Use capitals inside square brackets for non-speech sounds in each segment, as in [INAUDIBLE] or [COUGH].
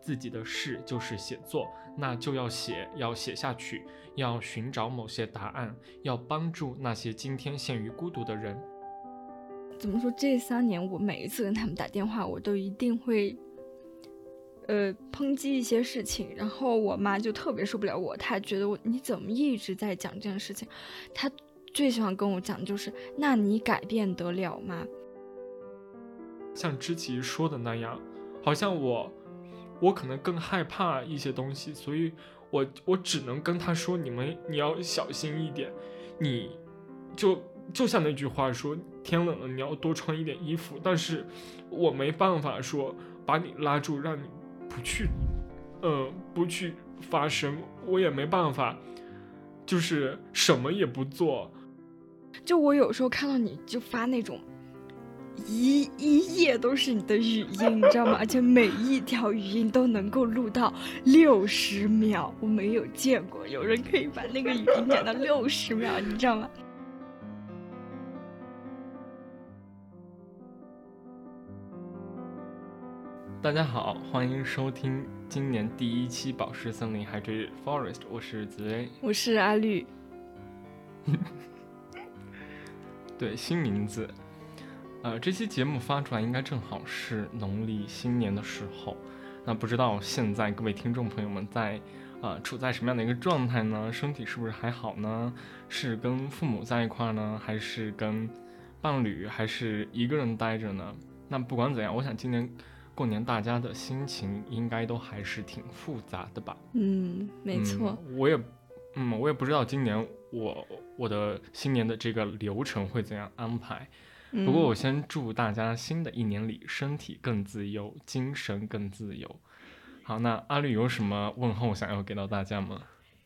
我自己的事就是写作，那就要写，要写下去，要寻找某些答案，要帮助那些今天陷于孤独的人。怎么说？这三年我每一次跟他们打电话，我都一定会，呃，抨击一些事情，然后我妈就特别受不了我，她觉得我你怎么一直在讲这件事情？她最喜欢跟我讲就是，那你改变得了吗？像知琪说的那样，好像我。我可能更害怕一些东西，所以我我只能跟他说：“你们你要小心一点，你就就像那句话说，天冷了你要多穿一点衣服。”但是我没办法说把你拉住，让你不去，呃，不去发生。我也没办法，就是什么也不做。就我有时候看到你就发那种。一一页都是你的语音，你知道吗？而且每一条语音都能够录到六十秒，我没有见过有人可以把那个语音剪到六十秒，你知道吗？大家好，欢迎收听今年第一期《宝石森林 Hydrated Forest》，我是紫薇，我是阿绿，[LAUGHS] 对，新名字。呃，这期节目发出来应该正好是农历新年的时候，那不知道现在各位听众朋友们在，呃，处在什么样的一个状态呢？身体是不是还好呢？是跟父母在一块呢，还是跟伴侣，还是一个人待着呢？那不管怎样，我想今年过年大家的心情应该都还是挺复杂的吧？嗯，没错。我也，嗯，我也不知道今年我我的新年的这个流程会怎样安排。不过我先祝大家新的一年里身体更自由，精神更自由。好，那阿绿有什么问候想要给到大家吗？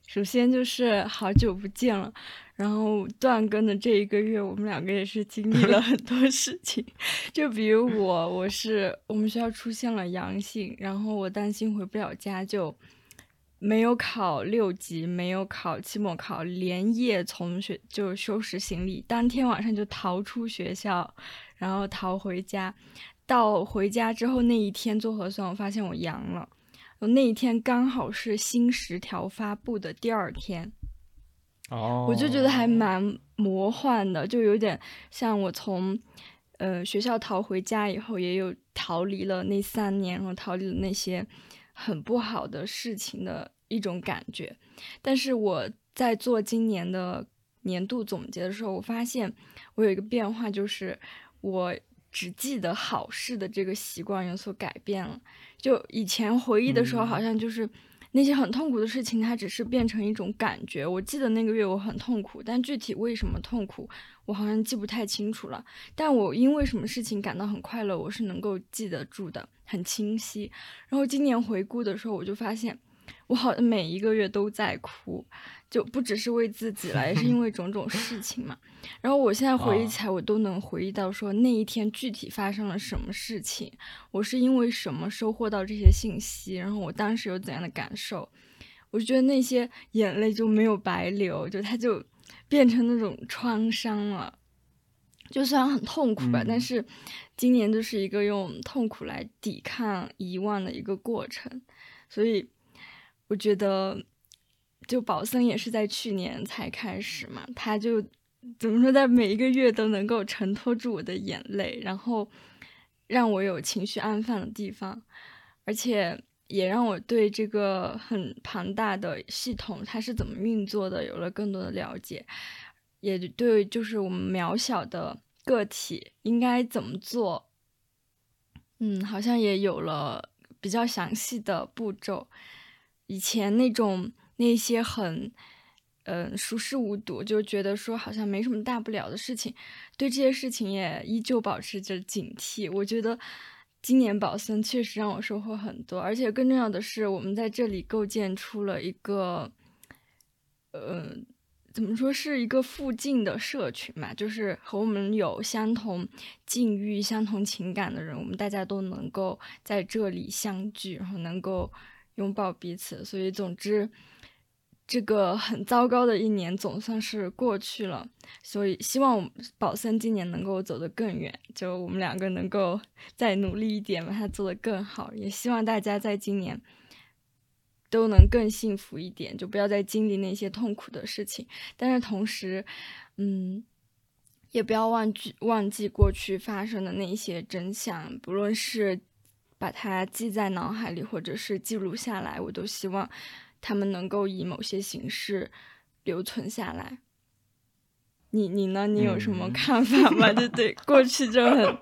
首先就是好久不见了，然后断更的这一个月，我们两个也是经历了很多事情。[LAUGHS] 就比如我，我是我们学校出现了阳性，然后我担心回不了家，就。没有考六级，没有考期末考，连夜从学就收拾行李，当天晚上就逃出学校，然后逃回家。到回家之后那一天做核酸，我发现我阳了。我那一天刚好是新十条发布的第二天，哦，我就觉得还蛮魔幻的，就有点像我从呃学校逃回家以后，也有逃离了那三年，然后逃离了那些很不好的事情的。一种感觉，但是我在做今年的年度总结的时候，我发现我有一个变化，就是我只记得好事的这个习惯有所改变了。就以前回忆的时候，好像就是那些很痛苦的事情，它只是变成一种感觉。我记得那个月我很痛苦，但具体为什么痛苦，我好像记不太清楚了。但我因为什么事情感到很快乐，我是能够记得住的，很清晰。然后今年回顾的时候，我就发现。我好像每一个月都在哭，就不只是为自己了，也是因为种种事情嘛。然后我现在回忆起来，我都能回忆到说那一天具体发生了什么事情，我是因为什么收获到这些信息，然后我当时有怎样的感受。我就觉得那些眼泪就没有白流，就它就变成那种创伤了。就虽然很痛苦吧，但是今年就是一个用痛苦来抵抗遗忘的一个过程，所以。我觉得，就宝森也是在去年才开始嘛，他就怎么说，在每一个月都能够承托住我的眼泪，然后让我有情绪安放的地方，而且也让我对这个很庞大的系统它是怎么运作的有了更多的了解，也对，就是我们渺小的个体应该怎么做，嗯，好像也有了比较详细的步骤。以前那种那些很，嗯，熟视无睹，就觉得说好像没什么大不了的事情，对这些事情也依旧保持着警惕。我觉得今年宝森确实让我收获很多，而且更重要的是，我们在这里构建出了一个，呃，怎么说是一个附近的社群嘛，就是和我们有相同境遇、相同情感的人，我们大家都能够在这里相聚，然后能够。拥抱彼此，所以总之，这个很糟糕的一年总算是过去了，所以希望宝森今年能够走得更远，就我们两个能够 [LAUGHS] 再努力一点，把它做得更好。也希望大家在今年都能更幸福一点，就不要再经历那些痛苦的事情。但是同时，嗯，也不要忘记忘记过去发生的那些真相，不论是把它记在脑海里，或者是记录下来，我都希望。他们能够以某些形式留存下来。你你呢？你有什么看法吗？就对过去就很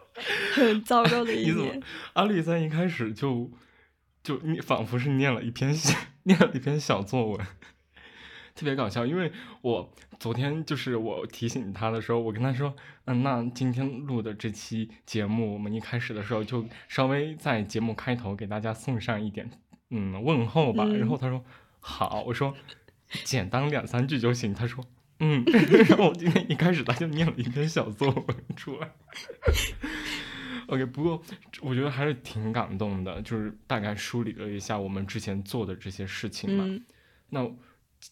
很糟糕的一年。阿丽在一开始就就你仿佛是念了一篇 [LAUGHS] 念了一篇小作文，特别搞笑。因为我昨天就是我提醒他的时候，我跟他说：“嗯，那今天录的这期节目，我们一开始的时候就稍微在节目开头给大家送上一点嗯问候吧。”然后他说。好，我说简单两三句就行。他说，嗯，[LAUGHS] 然后我今天一开始他就念了一篇小作文出来。OK，不过我觉得还是挺感动的，就是大概梳理了一下我们之前做的这些事情嘛。那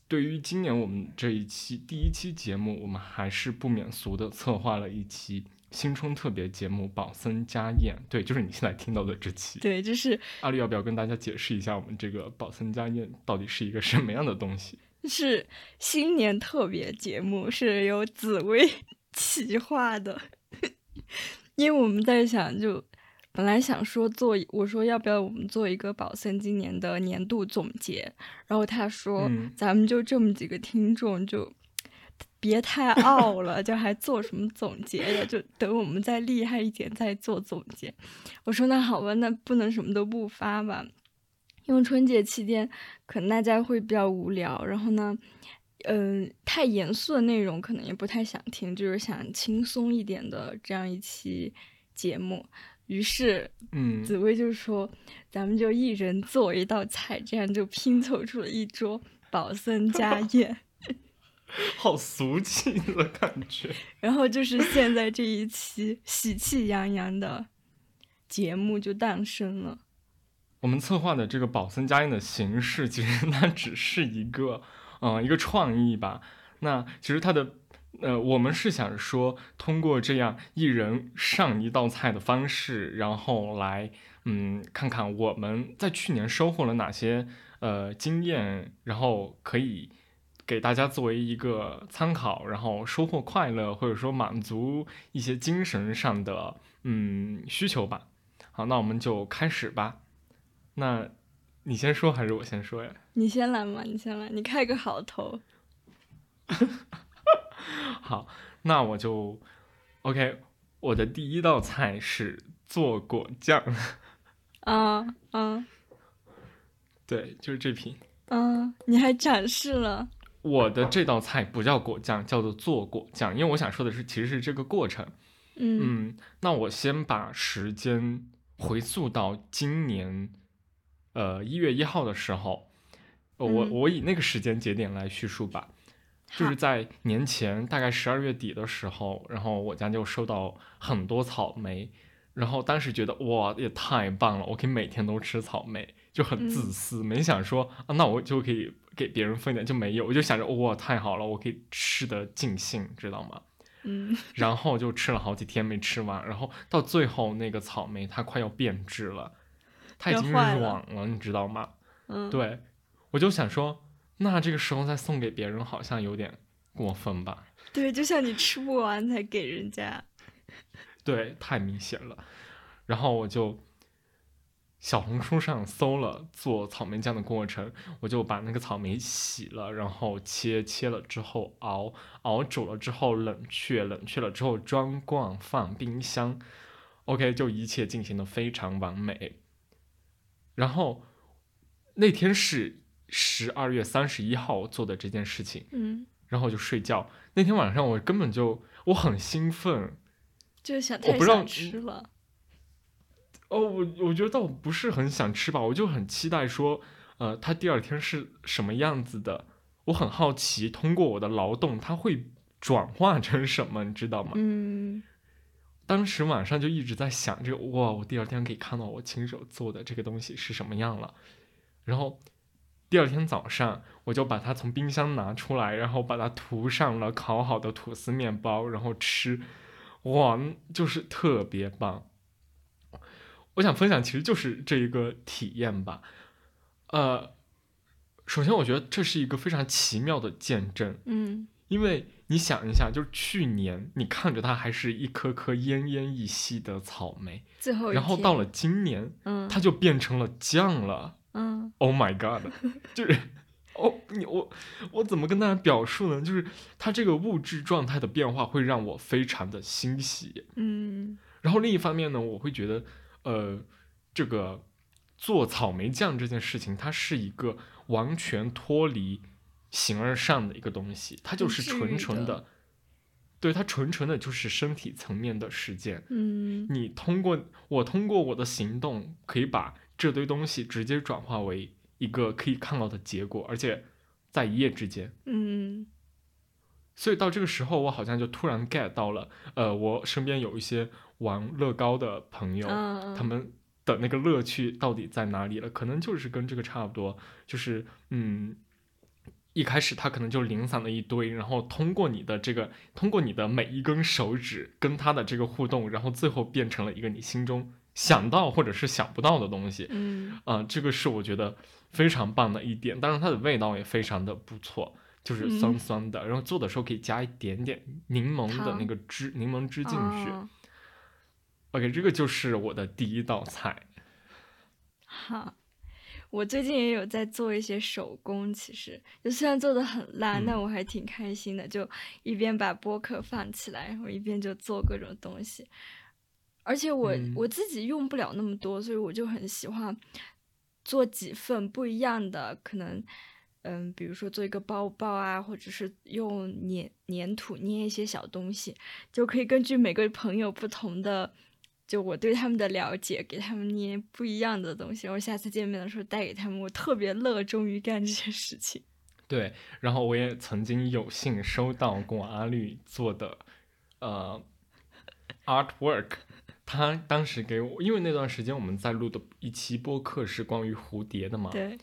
对于今年我们这一期第一期节目，我们还是不免俗的策划了一期。新春特别节目《宝森家宴》，对，就是你现在听到的这期。对，就是阿丽，要不要跟大家解释一下，我们这个《宝森家宴》到底是一个什么样的东西？[LAUGHS] 是新年特别节目，是由紫薇 [LAUGHS] 企划的。[LAUGHS] 因为我们在想，就本来想说做，我说要不要我们做一个宝森今年的年度总结，然后他说，咱们就这么几个听众就。别太傲了，就还做什么总结呀？就等我们再厉害一点再做总结。我说那好吧，那不能什么都不发吧？因为春节期间可能大家会比较无聊，然后呢，嗯，太严肃的内容可能也不太想听，就是想轻松一点的这样一期节目。于是，嗯，紫薇就说：“咱们就一人做一道菜，这样就拼凑出了一桌宝森家宴。[LAUGHS] ”好俗气的感觉。[LAUGHS] 然后就是现在这一期喜气洋洋的节目就诞生了。我们策划的这个宝森家宴的形式，其实 [LAUGHS] 它只是一个，嗯，一个创意吧。那其实它的，呃，我们是想说，通过这样一人上一道菜的方式，然后来，嗯，看看我们在去年收获了哪些，呃，经验，然后可以。给大家作为一个参考，然后收获快乐，或者说满足一些精神上的嗯需求吧。好，那我们就开始吧。那你先说还是我先说呀？你先来嘛，你先来，你开个好头。[LAUGHS] 好，那我就 OK。我的第一道菜是做果酱。啊 [LAUGHS] 啊，对，就是这瓶。嗯，你还展示了。我的这道菜不叫果酱，叫做做果酱，因为我想说的是，其实是这个过程。嗯，那我先把时间回溯到今年，呃，一月一号的时候，我我以那个时间节点来叙述吧。就是在年前，大概十二月底的时候，然后我家就收到很多草莓，然后当时觉得哇，也太棒了，我可以每天都吃草莓，就很自私，没想说啊，那我就可以。给别人分点就没有，我就想着哇太好了，我可以吃的尽兴，知道吗？嗯，[LAUGHS] 然后就吃了好几天没吃完，然后到最后那个草莓它快要变质了，它已经软了，你知道吗？嗯，对，我就想说，那这个时候再送给别人好像有点过分吧？对，就像你吃不完才给人家，[LAUGHS] 对，太明显了，然后我就。小红书上搜了做草莓酱的过程，我就把那个草莓洗了，然后切切了之后熬熬煮了之后冷却，冷却了之后装罐放冰箱。OK，就一切进行的非常完美。然后那天是十二月三十一号做的这件事情，嗯，然后就睡觉。那天晚上我根本就我很兴奋，就是想太想吃了。哦，我我觉得倒不是很想吃吧，我就很期待说，呃，它第二天是什么样子的，我很好奇，通过我的劳动，它会转化成什么，你知道吗？嗯。当时晚上就一直在想这个，哇，我第二天可以看到我亲手做的这个东西是什么样了。然后第二天早上，我就把它从冰箱拿出来，然后把它涂上了烤好的吐司面包，然后吃，哇，就是特别棒。我想分享，其实就是这一个体验吧。呃，首先我觉得这是一个非常奇妙的见证，嗯因为你想一下，就是去年你看着它还是一颗颗奄奄一息的草莓，最后然后到了今年，嗯它就变成了酱了。嗯 Oh my god！[LAUGHS] 就是，哦，你我我怎么跟大家表述呢？就是它这个物质状态的变化会让我非常的欣喜。嗯然后另一方面呢，我会觉得，呃，这个做草莓酱这件事情，它是一个完全脱离形而上的一个东西，它就是纯纯的的，对，它纯纯的就是身体层面的实践。嗯你通过我通过我的行动，可以把这堆东西直接转化为一个可以看到的结果，而且在一夜之间。嗯所以到这个时候，我好像就突然 get 到了，呃，我身边有一些玩乐高的朋友，嗯，他们的那个乐趣到底在哪里了？可能就是跟这个差不多，就是嗯。一开始他可能就零散了一堆，然后通过你的这个，通过你的每一根手指跟他的这个互动，然后最后变成了一个你心中想到或者是想不到的东西。嗯啊、这个是我觉得非常棒的一点。当然，它的味道也非常的不错，就是酸嗯酸的。然后做的时候可以加一点点柠檬的那个汁，柠檬汁进去。哦 OK，这个就是我的第一道菜。好，我最近也有在做一些手工，其实就虽然做的很烂，但嗯我还挺开心的，就一边把播客放起来，然后一边就做各种东西。而且我、嗯我自己用不了那么多，所以我就很喜欢做几份不一样的，可能嗯，比如说做一个包包啊，或者是用粘粘土捏一些小东西，就可以根据每个朋友不同的，就我对他们的了解，给他们捏不一样的东西，然后下次见面的时候带给他们，我特别乐衷于干这些事情。[LAUGHS] 对，然后我也曾经有幸收到过阿绿做的呃 artwork。他当时给我，因为那段时间我们在录的一期播客是关于蝴蝶的嘛，对，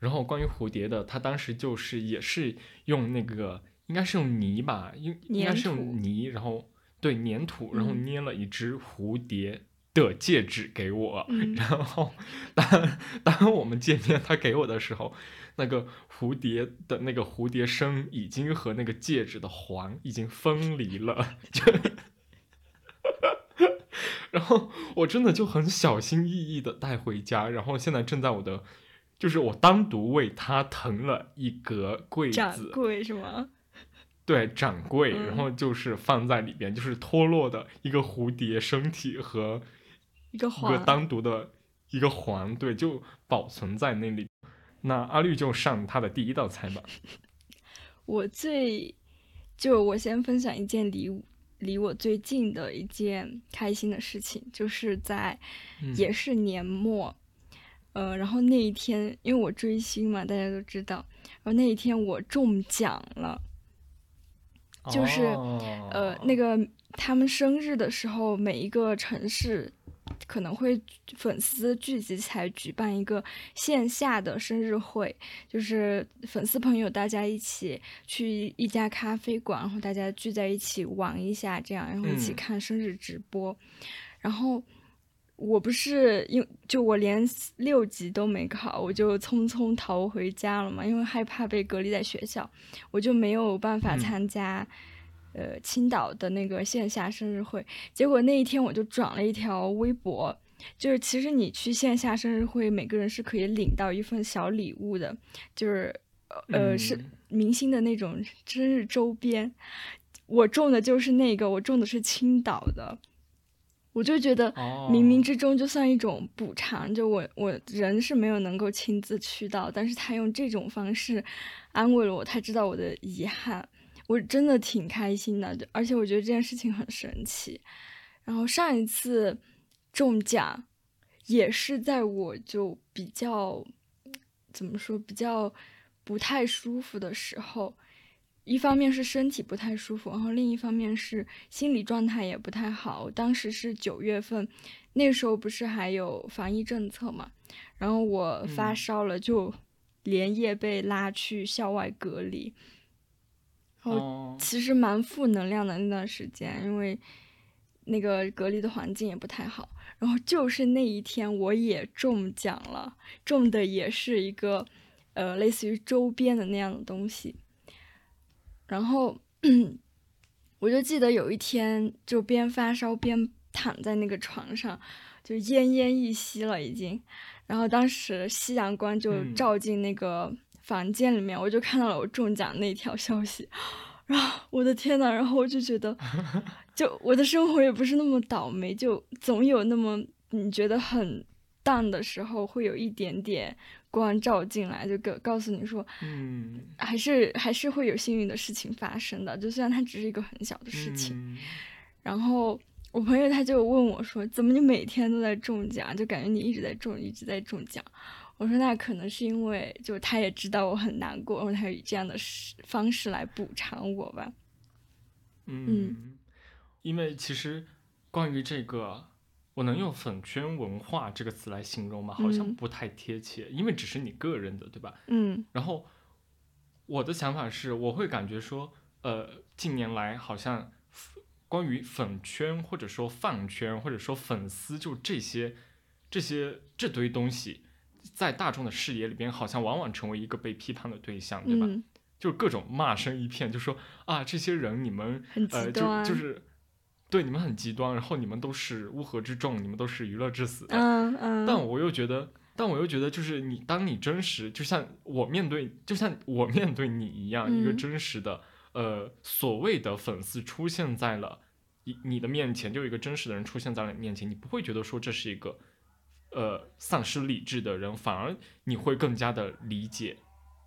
然后关于蝴蝶的，他当时就是也是用那个，应该是用泥吧，应应该是用泥，然后对粘土，然后嗯捏了一只蝴蝶的戒指给我。嗯 [LAUGHS] 然后当当我们见面，他给我的时候，那个蝴蝶的那个蝴蝶身已经和那个戒指的环已经分离了，[LAUGHS] 就。然后我真的就很小心翼翼的带回家，然后现在正在我的，就是我单独为它腾了一格柜掌子，柜是吗？对，展柜，嗯然后就是放在里边，就是脱落的一个蝴蝶身体和一个一个，单独的一个环，对，就保存在那里。那阿绿就上他的第一道菜吧。[LAUGHS] 我最就我先分享一件离离我最近的一件开心的事情，就是在嗯。也是年末，呃，然后那一天因为我追星嘛，大家都知道，然后那一天我中奖了，就是呃，那个个他们生日的时候，每一个城市可能会粉丝聚集起来举办一个线下的生日会，就是粉丝朋友大家一起去一家咖啡馆，然后大家聚在一起玩一下，这样，然后一起嗯看生日直播。然后我不是因就我连六级都没考，我就匆匆逃回家了嘛，因为害怕被隔离在学校，我就没有办法嗯参加。呃，青岛的那个线下生日会，结果那一天我就转了一条微博，就是其实你去线下生日会，每个人是可以领到一份小礼物的，就是呃、是嗯。明星的那种生日周边。我中的就是那个，我中的是青岛的，我就觉得哦冥冥之中就算一种补偿，就我我人是没有能够亲自去到，但是他用这种方式安慰了我，他知道我的遗憾，我真的挺开心的，而且我觉得这件事情很神奇。然后上一次中奖也是在我就比较怎么说比较不太舒服的时候，一方面是身体不太舒服，然后另一方面是心理状态也不太好。当时是九月份，那时候不是还有防疫政策嘛，然后我发嗯烧了就连夜被拉去校外隔离，然后哦，其实蛮负能量的那段时间，因为那个隔离的环境也不太好。然后就是那一天，我也中奖了，中的也是一个呃类似于周边的那样的东西。然后 [CLEARS THROAT] 我就记得有一天，就边发烧边躺在那个床上，就奄奄一息了已经。然后当时夕阳光就嗯照进那个房间里面，我就看到了我中奖那条消息，然后我的天呐，然后我就觉得，[LAUGHS] 就我的生活也不是那么倒霉，就总有那么你觉得很淡的时候，会有一点点光照进来，就告告诉你说，嗯，还是还是会有幸运的事情发生的，就虽然它只是一个很小的事情。嗯然后我朋友他就问我说：“怎么你每天都在中奖？就感觉你一直在中，一直在中奖。”我说：“那可能是因为就他也知道我很难过，然后他以这样的事方式来补偿我吧。嗯，因为其实关于这个，我能用粉圈文化这个词来形容吗？好像嗯不太贴切，因为只是你个人的，对吧？嗯然后我的想法是，我会感觉说，呃，近年来好像关于粉圈或者说饭圈或者说粉丝，就这些这些这堆东西，在大众的视野里边，好像往往成为一个被批判的对象，对吧？嗯，就是各种骂声一片，就说啊，这些人你们很极呃，端，就就是对你们很极端，然后你们都是乌合之众，你们都是娱乐至死的。嗯嗯，但我又觉得，但我又觉得，就是你当你真实，就像我面对，就像我面对你一样，一个嗯真实的呃所谓的粉丝出现在了你你的面前，就有一个真实的人出现在了你面前，你不会觉得说这是一个呃丧失理智的人，反而你会更加的理解。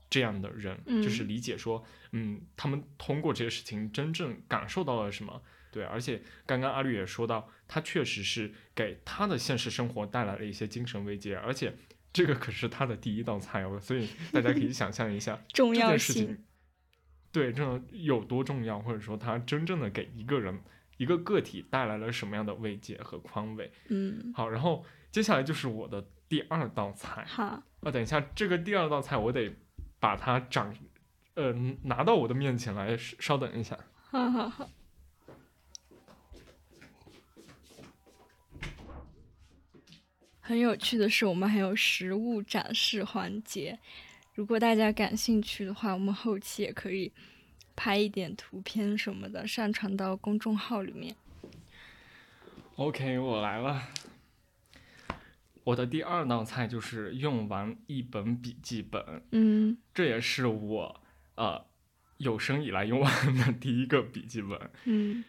这样的人，就是嗯理解说，嗯，他们通过这些事情真正感受到了什么，对，而且刚刚阿绿也说到，他确实是给他的现实生活带来了一些精神慰藉，而且这个可是他的第一道菜哦，所以大家可以想象一下 [LAUGHS] 重这要性，件事情，对，这种有多重要，或者说他真正的给一个人一个个体带来了什么样的慰藉和宽慰。嗯，好，然后接下来就是我的第二道菜，好，啊，等一下，这个第二道菜我得把它长，呃，拿到我的面前来，稍稍等一下。好好好，很有趣的是，我们还有实物展示环节。如果大家感兴趣的话，我们后期也可以拍一点图片什么的，上传到公众号里面。OK，我来了。我的第二道菜就是用完一本笔记本，嗯这也是我呃有生以来用完的第一个笔记本。嗯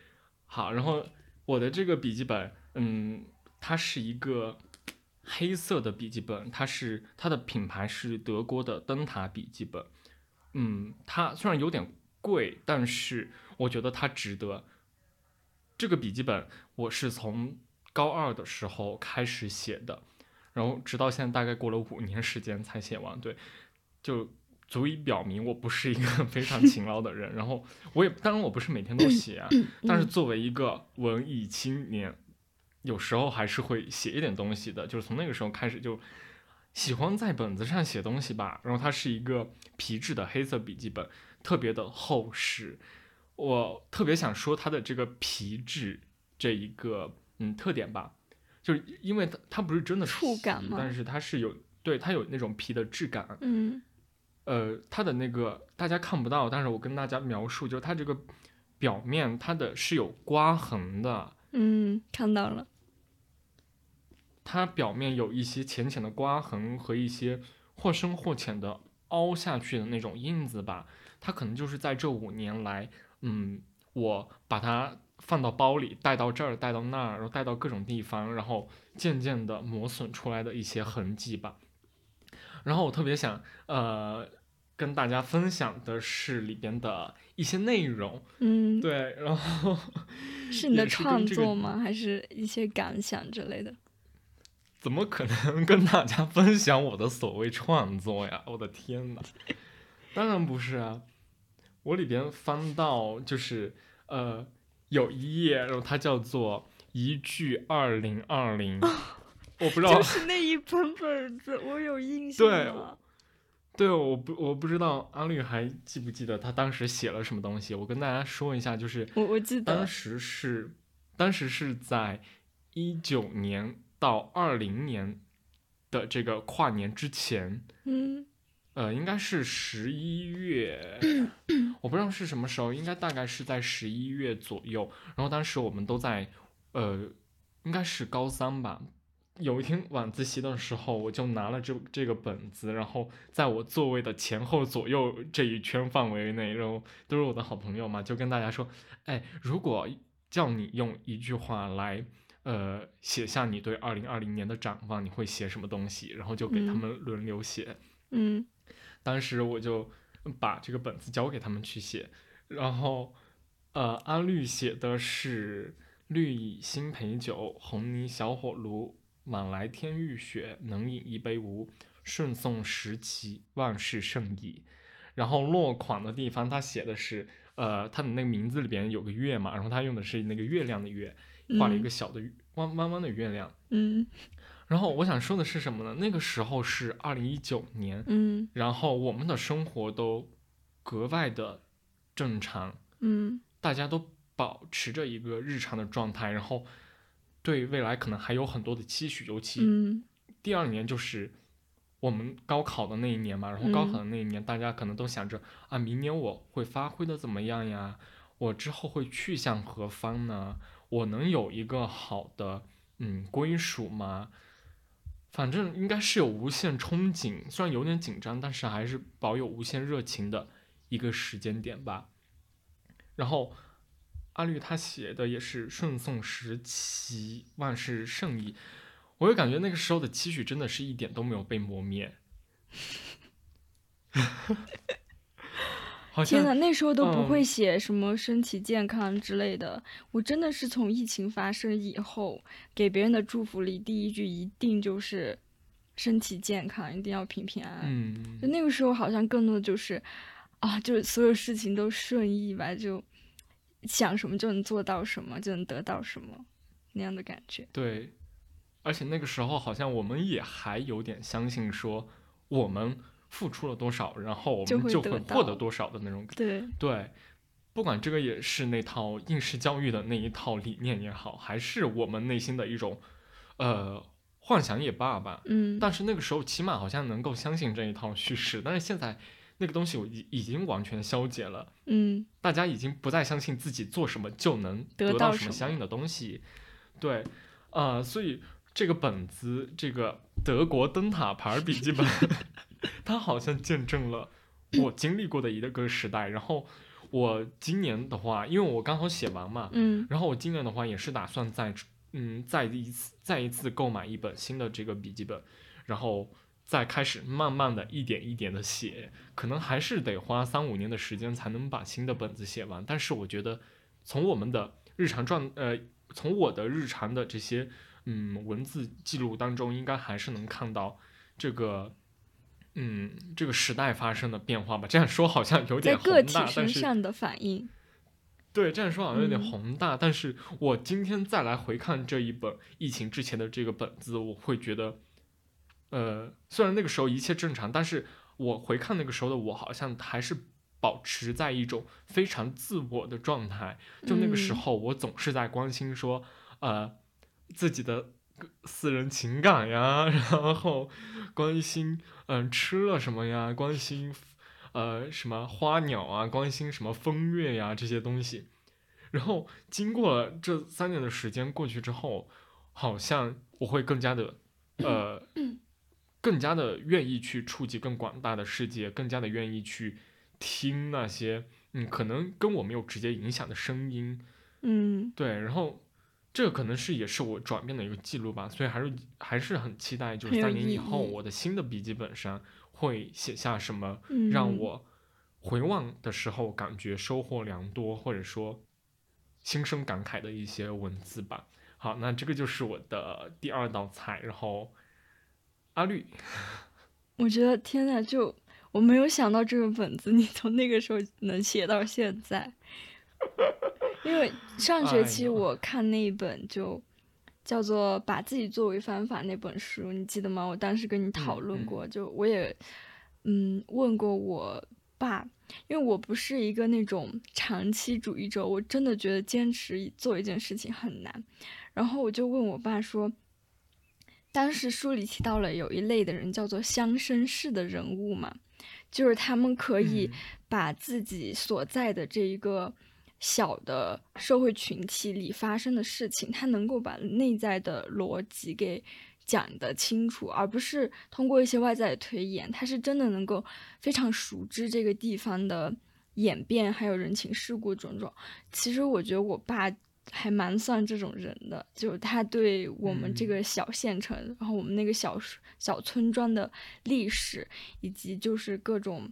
好，然后我的这个笔记本，嗯，它是一个黑色的笔记本，它是它的品牌是德国的灯塔笔记本。嗯，它虽然有点贵，但是我觉得它值得。这个笔记本我是从高二的时候开始写的，然后直到现在大概过了五年时间才写完。对，就足以表明我不是一个 [LAUGHS] 非常勤劳的人。然后我也当然我不是每天都写啊，但是嗯作为一个文艺青年，有时候还是会写一点东西的。就是从那个时候开始就喜欢在本子上写东西吧。然后它是一个皮质的黑色笔记本，特别的厚实。我特别想说它的这个皮质这一个嗯特点吧，就是因为它它不是真的皮触感吗但是它是有对它有那种皮的质感。嗯呃，它的那个大家看不到，但是我跟大家描述，就是它这个表面它的是有刮痕的，嗯，看到了。它表面有一些浅浅的刮痕和一些或深或浅的凹下去的那种印子吧。它可能就是在这五年来，嗯，我把它放到包里，带到这儿，带到那儿，然后带到各种地方，然后渐渐的磨损出来的一些痕迹吧。然后我特别想，呃，跟大家分享的是里边的一些内容，嗯，对，然后 [LAUGHS] 是你的创这个作吗？还是一些感想之类的？怎么可能跟大家分享我的所谓创作呀？我的天哪！当然不是啊，我里边翻到就是呃有一页，然后它叫做一句二零二零，[LAUGHS] 我不知道就是那一本本子，我有印象对。对，我不我不知道阿绿还记不记得他当时写了什么东西。我跟大家说一下，就是我我记得当时是当时是在一九年到二零年的这个跨年之前，嗯呃，应该是十一月，我不知道是什么时候，应该大概是在十一月左右。然后当时我们都在，呃，应该是高三吧。有一天晚自习的时候，我就拿了这这个本子，然后在我座位的前后左右这一圈范围内，然后都是我的好朋友嘛，就跟大家说，哎，如果叫你用一句话来，呃，写下你对二零二零年的展望，你会写什么东西？然后就给他嗯们轮流写。嗯当时我就把这个本子交给他们去写，然后，呃，阿绿写的是“绿蚁新醅酒，红泥小火炉，晚来天欲雪，能饮一杯无？顺送时期，万事胜矣。”然后落款的地方，他写的是，呃，他的那个名字里边有个月嘛，然后他用的是那个月亮的月，画了一个小的弯弯弯的月亮。嗯然后我想说的是什么呢？那个时候是二零一九年，嗯然后我们的生活都格外的正常，嗯大家都保持着一个日常的状态，然后对未来可能还有很多的期许，尤其嗯第二年就是我们高考的那一年嘛，然后高考嗯的那一年，大家可能都想着啊，明年我会发挥的怎么样呀？我之后会去向何方呢？我能有一个好的嗯归属吗？反正应该是有无限憧憬，虽然有点紧张，但是还是保有无限热情的一个时间点吧。然后阿绿他写的也是顺送时期，万事胜意。我就感觉那个时候的期许真的是一点都没有被磨灭，[LAUGHS] 天呐，那时候都不会嗯写什么身体健康之类的。我真的是从疫情发生以后，给别人的祝福里第一句一定就是身体健康，一定要平平安安。嗯就那个时候好像更多的就是啊，就是所有事情都顺意吧，就想什么就能做到什么，就能得到什么那样的感觉。对，而且那个时候好像我们也还有点相信说我们付出了多少，然后我们就会获得多少的那种感对，对，不管这个也是那套应试教育的那一套理念也好，还是我们内心的一种呃幻想也罢吧。嗯，但是那个时候起码好像能够相信这一套叙事，但是现在那个东西我已已经完全消解了，嗯大家已经不再相信自己做什么就能得得到到什么什么相应的东西。对，啊、所以这个本子，这个德国灯塔牌笔记本，它好像见证了我经历过的一个时代。然后我今年的话，因为我刚好写完嘛，嗯然后我今年的话也是打算再嗯再一次再一次购买一本新的这个笔记本，然后再开始慢慢的一点一点的写，可能还是得花三五年的时间才能把新的本子写完。但是我觉得从我们的日常状呃从我的日常的这些嗯文字记录当中，应该还是能看到这个。嗯，这个时代发生的变化吧，这样说好像有点在个体宏大，但是身上的反应。对，这样说好像有点嗯宏大，但是我今天再来回看这一本疫情之前的这个本子，我会觉得，呃，虽然那个时候一切正常，但是我回看那个时候的我，好像还是保持在一种非常自我的状态。就那个时嗯候，我总是在关心说，呃，自己的私人情感呀，[LAUGHS] 然后关心，嗯、吃了什么呀，关心。呃，什么花鸟啊，关心什么风月呀这些东西，然后经过了这三年的时间过去之后，好像我会更加的，呃，更加的愿意去触及更广大的世界，更加的愿意去听那些嗯可能跟我没有直接影响的声音，嗯对，然后这可能是也是我转变的一个记录吧，所以还是还是很期待，就是三年以后我的新的笔记本上会写下什么。嗯，让我回望的时候感觉收获良多，或者说心生感慨的一些文字吧。好，那这个就是我的第二道菜，然后阿绿，我觉得天呐，就我没有想到这个本子，你从那个时候能写到现在。[LAUGHS] 因为上学期我看那一本就叫做《把自己作为方法》那本书，你记得吗？我当时跟你讨论嗯过，就我也嗯，问过我爸，因为我不是一个那种长期主义者，我真的觉得坚持做一件事情很难。然后我就问我爸说，当时书里提到了有一类的人叫做乡绅式的人物嘛，就是他们可以把自己所在的这一个小的社会群体里发生的事情，他能够把内在的逻辑给。讲得清楚，而不是通过一些外在的推演，他是真的能够非常熟知这个地方的演变，还有人情世故种种。其实我觉得我爸还蛮算这种人的，就他对我们这个小县城，然后我们那个小小村庄的历史，以及就是各种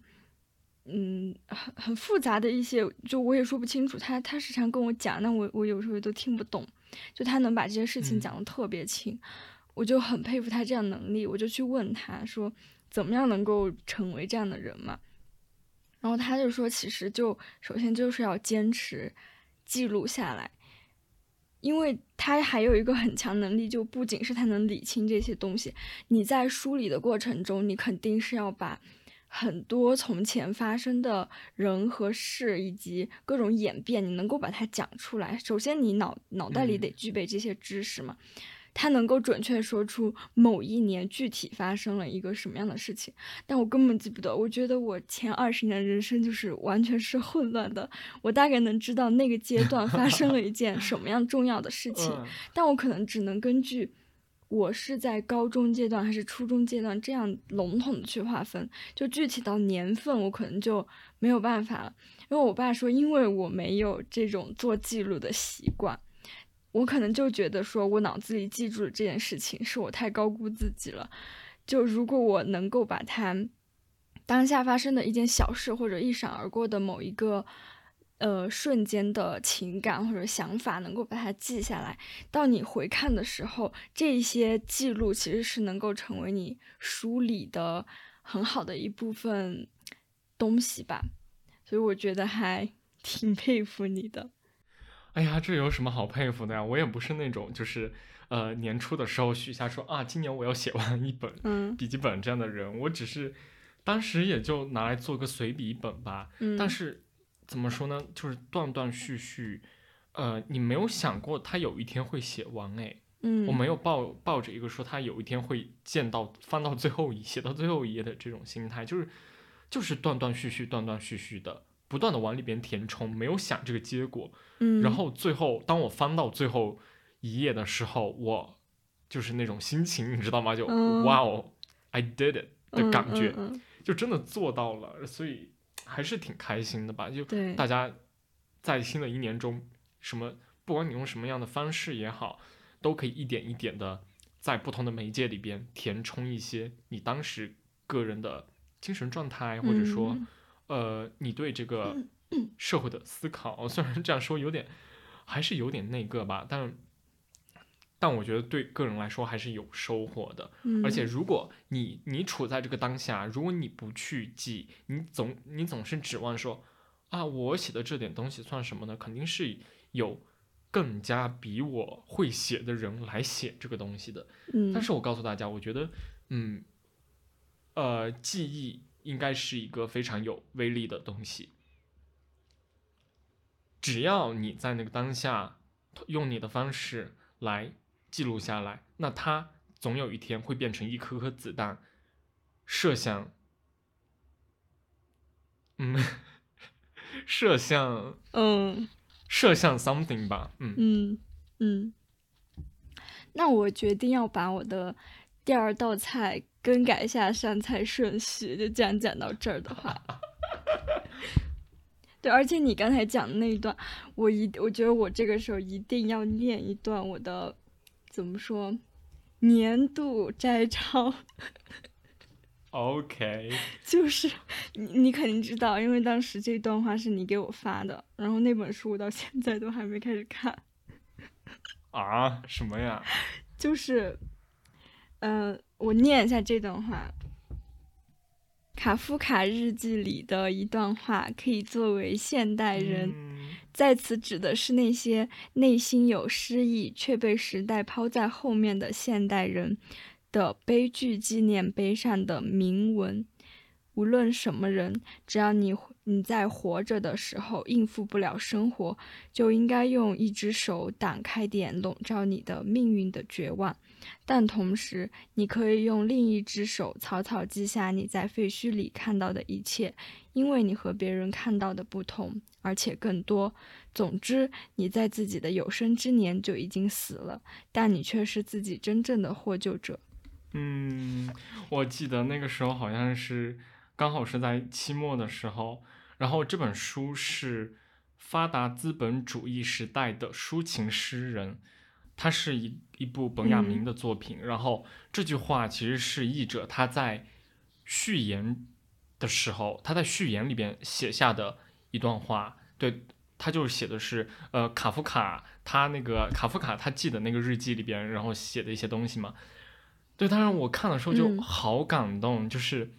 嗯很很复杂的一些，就我也说不清楚。他他时常跟我讲，那我我有时候都听不懂，就他能把这些事情讲得特别清。我就很佩服他这样能力，我就去问他说，怎么样能够成为这样的人嘛？然后他就说，其实就首先就是要坚持记录下来，因为他还有一个很强能力，就不仅是他能理清这些东西，你在梳理的过程中，你肯定是要把很多从前发生的人和事以及各种演变，你能够把它讲出来。首先，你脑脑袋里得具备这些知识嘛。他能够准确说出某一年具体发生了一个什么样的事情，但我根本记不得。我觉得我前二十年人生就是完全是混乱的。我大概能知道那个阶段发生了一件什么样重要的事情，[LAUGHS] 但我可能只能根据我是在高中阶段还是初中阶段这样笼统的去划分，就具体到年份我可能就没有办法了。因为我爸说，因为我没有这种做记录的习惯。我可能就觉得说，我脑子里记住了这件事情，是我太高估自己了。就如果我能够把它当下发生的一件小事，或者一闪而过的某一个呃瞬间的情感或者想法，能够把它记下来，到你回看的时候，这些记录其实是能够成为你梳理的很好的一部分东西吧。所以我觉得还 [LAUGHS] 挺佩服你的。哎呀，这有什么好佩服的呀？我也不是那种就是，呃，年初的时候许下说啊，今年我要写完一本笔记本这样的人。我只是当时也就拿来做个随笔本吧。但是怎么说呢？就是断断续续，呃，你没有想过他有一天会写完哎。嗯。我没有抱抱着一个说他有一天会见到翻到最后一写到最后一页的这种心态，就是就是断断续续，断断续续的。不断的往里边填充，没有想这个结果，嗯，然后最后当我翻到最后一页的时候，我就是那种心情，你知道吗？就哇哦，I did it 的感觉，就真的做到了，所以还是挺开心的吧？就大家在新的一年中，什么不管你用什么样的方式也好，都可以一点一点的在不同的媒介里边填充一些你当时个人的精神状态，或者说。呃，你对这个社会的思考，[LAUGHS] 虽然这样说有点，还是有点那个吧，但但我觉得对个人来说还是有收获的。而且如果你你处在这个当下，如果你不去记，你总你总是指望说啊，我写的这点东西算什么呢？肯定是有更加比我会写的人来写这个东西的。嗯，但是我告诉大家，我觉得，嗯，呃，记忆。应该是一个非常有威力的东西。只要你在那个当下用你的方式来记录下来，那它总有一天会变成一颗颗子弹，射向，嗯，[LAUGHS] 射向，嗯，射向 something 吧，嗯嗯嗯。那我决定要把我的第二道菜。更改一下上菜顺序，就这样讲到这儿的话，[LAUGHS] 对，而且你刚才讲的那一段，我一我觉得我这个时候一定要念一段我的怎么说年度摘抄。[LAUGHS] [LAUGHS] OK，就是你你肯定知道，因为当时这段话是你给我发的，然后那本书我到现在都还没开始看。啊？什么呀？就是，嗯。我念一下这段话，卡夫卡日记里的一段话，可以作为现代人，在此指的是那些内心有诗意却被时代抛在后面的现代人的悲剧纪念碑上的铭文。无论什么人，只要你你在活着的时候应付不了生活，就应该用一只手挡开点笼罩你的命运的绝望。但同时，你可以用另一只手草草记下你在废墟里看到的一切，因为你和别人看到的不同，而且更多。总之，你在自己的有生之年就已经死了，但你却是自己真正的获救者。嗯，我记得那个时候好像是刚好是在期末的时候，然后这本书是发达资本主义时代的抒情诗人。它是一一部本雅明的作品，然后这句话其实是译者他在序言的时候，他在序言里边写下的一段话。对他就是写的是，呃，卡夫卡他那个卡夫卡他记的那个日记里边，然后写的一些东西嘛。对，当然我看的时候就好感动，就是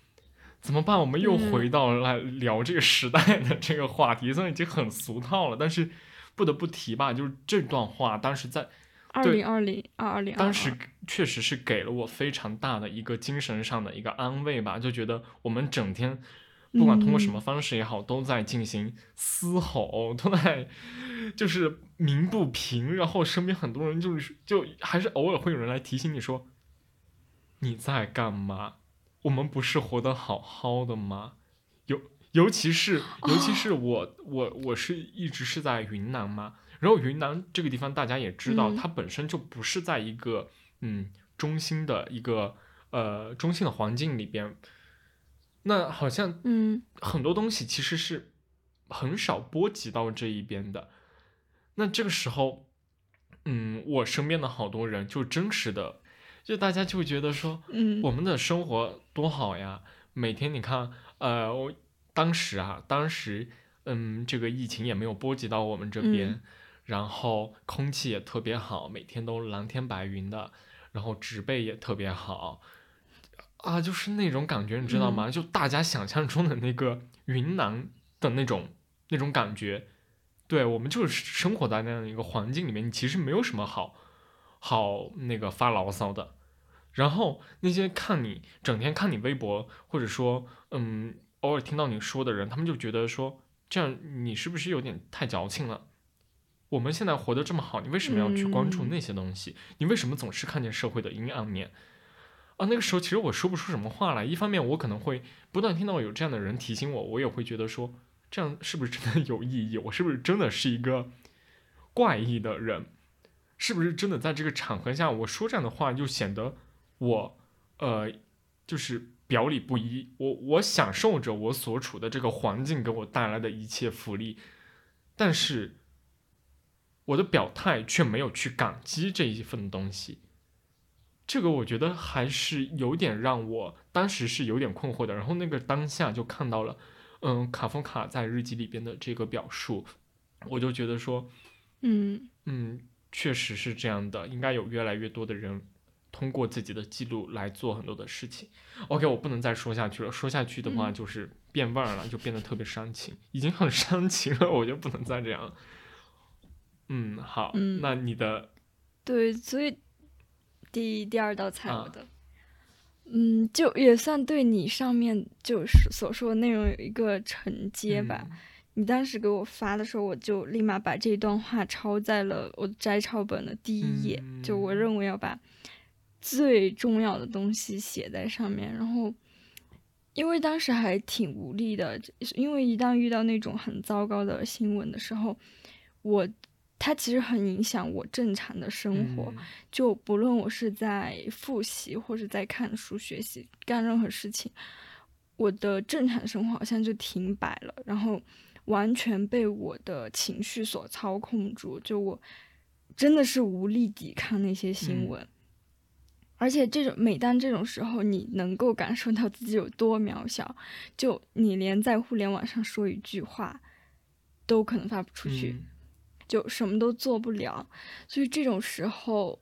怎么办？我们又回到来聊这个时代的这个话题，虽然已经很俗套了，但是不得不提吧。就是这段话当时在。二零二零二二零，当时确实是给了我非常大的一个精神上的一个安慰吧，就觉得我们整天不管通过什么方式也好，都在进行嘶吼，都在就是鸣不平，然后身边很多人就是就还是偶尔会有人来提醒你说你在干嘛？我们不是活得好好的吗？尤尤其是尤其是我我我是一直是在云南嘛。然后云南这个地方，大家也知道，它本身就不是在一个嗯中心的一个呃中心的环境里边。那好像嗯很多东西其实是很少波及到这一边的。那这个时候，嗯，我身边的好多人就真实的，就大家就觉得说，嗯，我们的生活多好呀，每天你看，呃，我当时啊，当时嗯，这个疫情也没有波及到我们这边。然后空气也特别好，每天都蓝天白云的，然后植被也特别好，啊，就是那种感觉，你知道吗？就大家想象中的那个云南的那种那种感觉，对我们就是生活在那样一个环境里面，你其实没有什么好好那个发牢骚的。然后那些看你整天看你微博，或者说嗯偶尔听到你说的人，他们就觉得说这样你是不是有点太矫情了？我们现在活得这么好，你为什么要去关注那些东西？你为什么总是看见社会的阴暗面？啊，那个时候其实我说不出什么话来。一方面，我可能会不断听到有这样的人提醒我，我也会觉得说，这样是不是真的有意义？我是不是真的是一个怪异的人？是不是真的在这个场合下我说这样的话，就显得我呃，就是表里不一？我我享受着我所处的这个环境给我带来的一切福利，但是。我的表态却没有去感激这一份东西，这个我觉得还是有点让我当时是有点困惑的。然后那个当下就看到了，嗯，卡夫卡在日记里边的这个表述，我就觉得说，嗯嗯，确实是这样的，应该有越来越多的人通过自己的记录来做很多的事情。OK，我不能再说下去了，说下去的话就是变味儿了，就变得特别煽情，已经很煽情了，我就不能再这样。嗯，好，那你的对，所以第第二道菜我的，嗯，就也算对你上面就是所说的内容有一个承接吧。你当时给我发的时候，我就立马把这段话抄在了我摘抄本的第一页，就我认为要把最重要的东西写在上面。然后，因为当时还挺无力的，因为一旦遇到那种很糟糕的新闻的时候，我。它其实很影响我正常的生活，就不论我是在复习或者在看书学习干任何事情，我的正常生活好像就停摆了，然后完全被我的情绪所操控住，就我真的是无力抵抗那些新闻，而且这种每当这种时候，你能够感受到自己有多渺小，就你连在互联网上说一句话都可能发不出去。就什么都做不了，所以这种时候，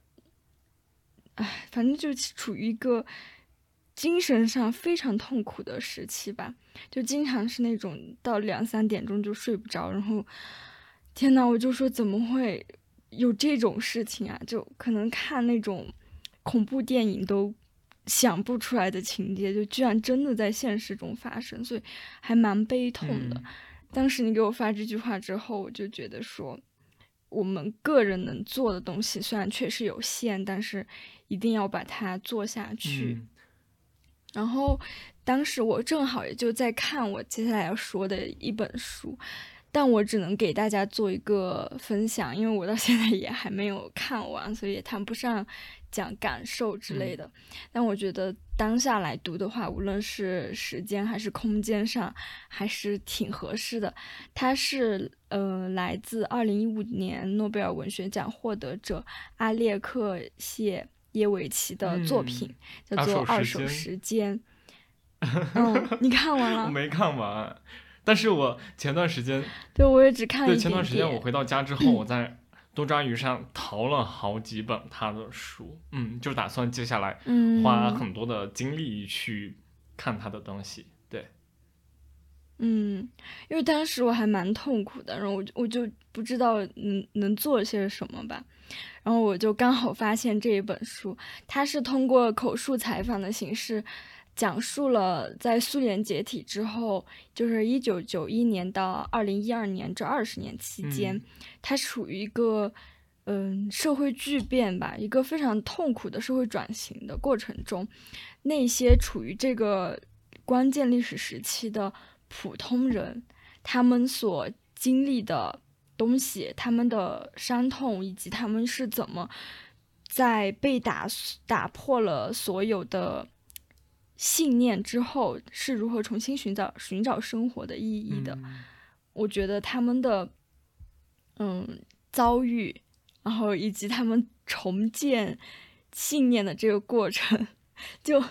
唉，反正就处于一个精神上非常痛苦的时期吧。就经常是那种到两三点钟就睡不着，然后天呐，我就说怎么会有这种事情啊？就可能看那种恐怖电影都想不出来的情节，就居然真的在现实中发生，所以还蛮悲痛的。嗯当时你给我发这句话之后，我就觉得说，我们个人能做的东西虽然确实有限，但是一定要把它做下去。嗯然后当时我正好也就在看我接下来要说的一本书，但我只能给大家做一个分享，因为我到现在也还没有看完，所以也谈不上讲感受之类的。但我觉得当下来读的话，无论是时间还是空间上，还是挺合适的。它是呃来自二零一五年诺贝尔文学奖获得者阿列克谢耶维奇的作品，叫做《二手时时间》。[LAUGHS] 嗯，你看完我了？没看完，但是我前段时间，对，我也只看了对。前段时间我回到家之后，我在多抓鱼上淘了好几本他的书，嗯，就打算接下来嗯花很多的精力去看他的东西。对，嗯，因为当时我还蛮痛苦的，然后我就我就不知道能能做些什么吧，然后我就刚好发现这一本书，它是通过口述采访的形式，讲述了在苏联解体之后，就是一九九一年到二零一二年这二十年期间，嗯。它处于一个嗯社会巨变吧，一个非常痛苦的社会转型的过程中，那些处于这个关键历史时期的普通人，他们所经历的东西，他们的伤痛，以及他们是怎么在被打打破了所有的信念之后，是如何重新寻找寻找生活的意义的。嗯我觉得他们的嗯遭遇，然后以及他们重建信念的这个过程，就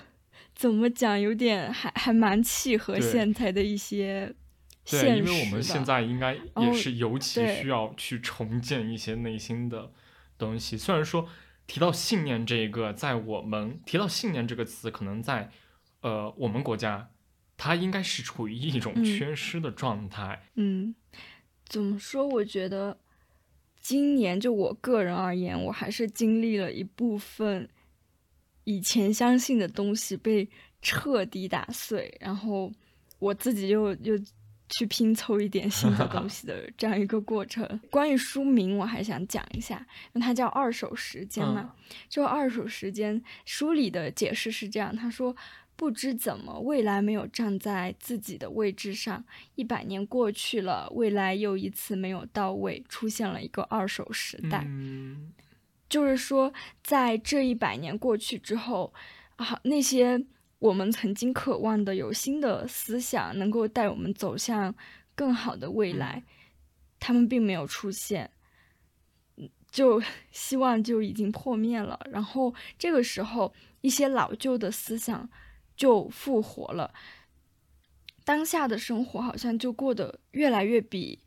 怎么讲，有点还还蛮契合现在的一些现实对，因为我们现在应该也是尤其需要去重建一些内心的东西。虽然说提到信念这一个，在我们提到信念这个词，可能在呃我们国家，它应该是处于一种嗯缺失的状态。嗯，怎么说？我觉得今年就我个人而言，我还是经历了一部分以前相信的东西被彻底打碎，然后我自己又又去拼凑一点新的东西的 [LAUGHS] 这样一个过程。关于书名，我还想讲一下，因为它叫《二手时间》嘛。就二手时间书里的解释是这样，他说。不知怎么，未来没有站在自己的位置上，一百年过去了，未来又一次没有到位，出现了一个二手时代。嗯就是说，在这一百年过去之后，啊，那些我们曾经渴望的有新的思想，能够带我们走向更好的未来，他们并没有出现。嗯就希望就已经破灭了，然后这个时候，一些老旧的思想就复活了。当下的生活好像就过得越来越比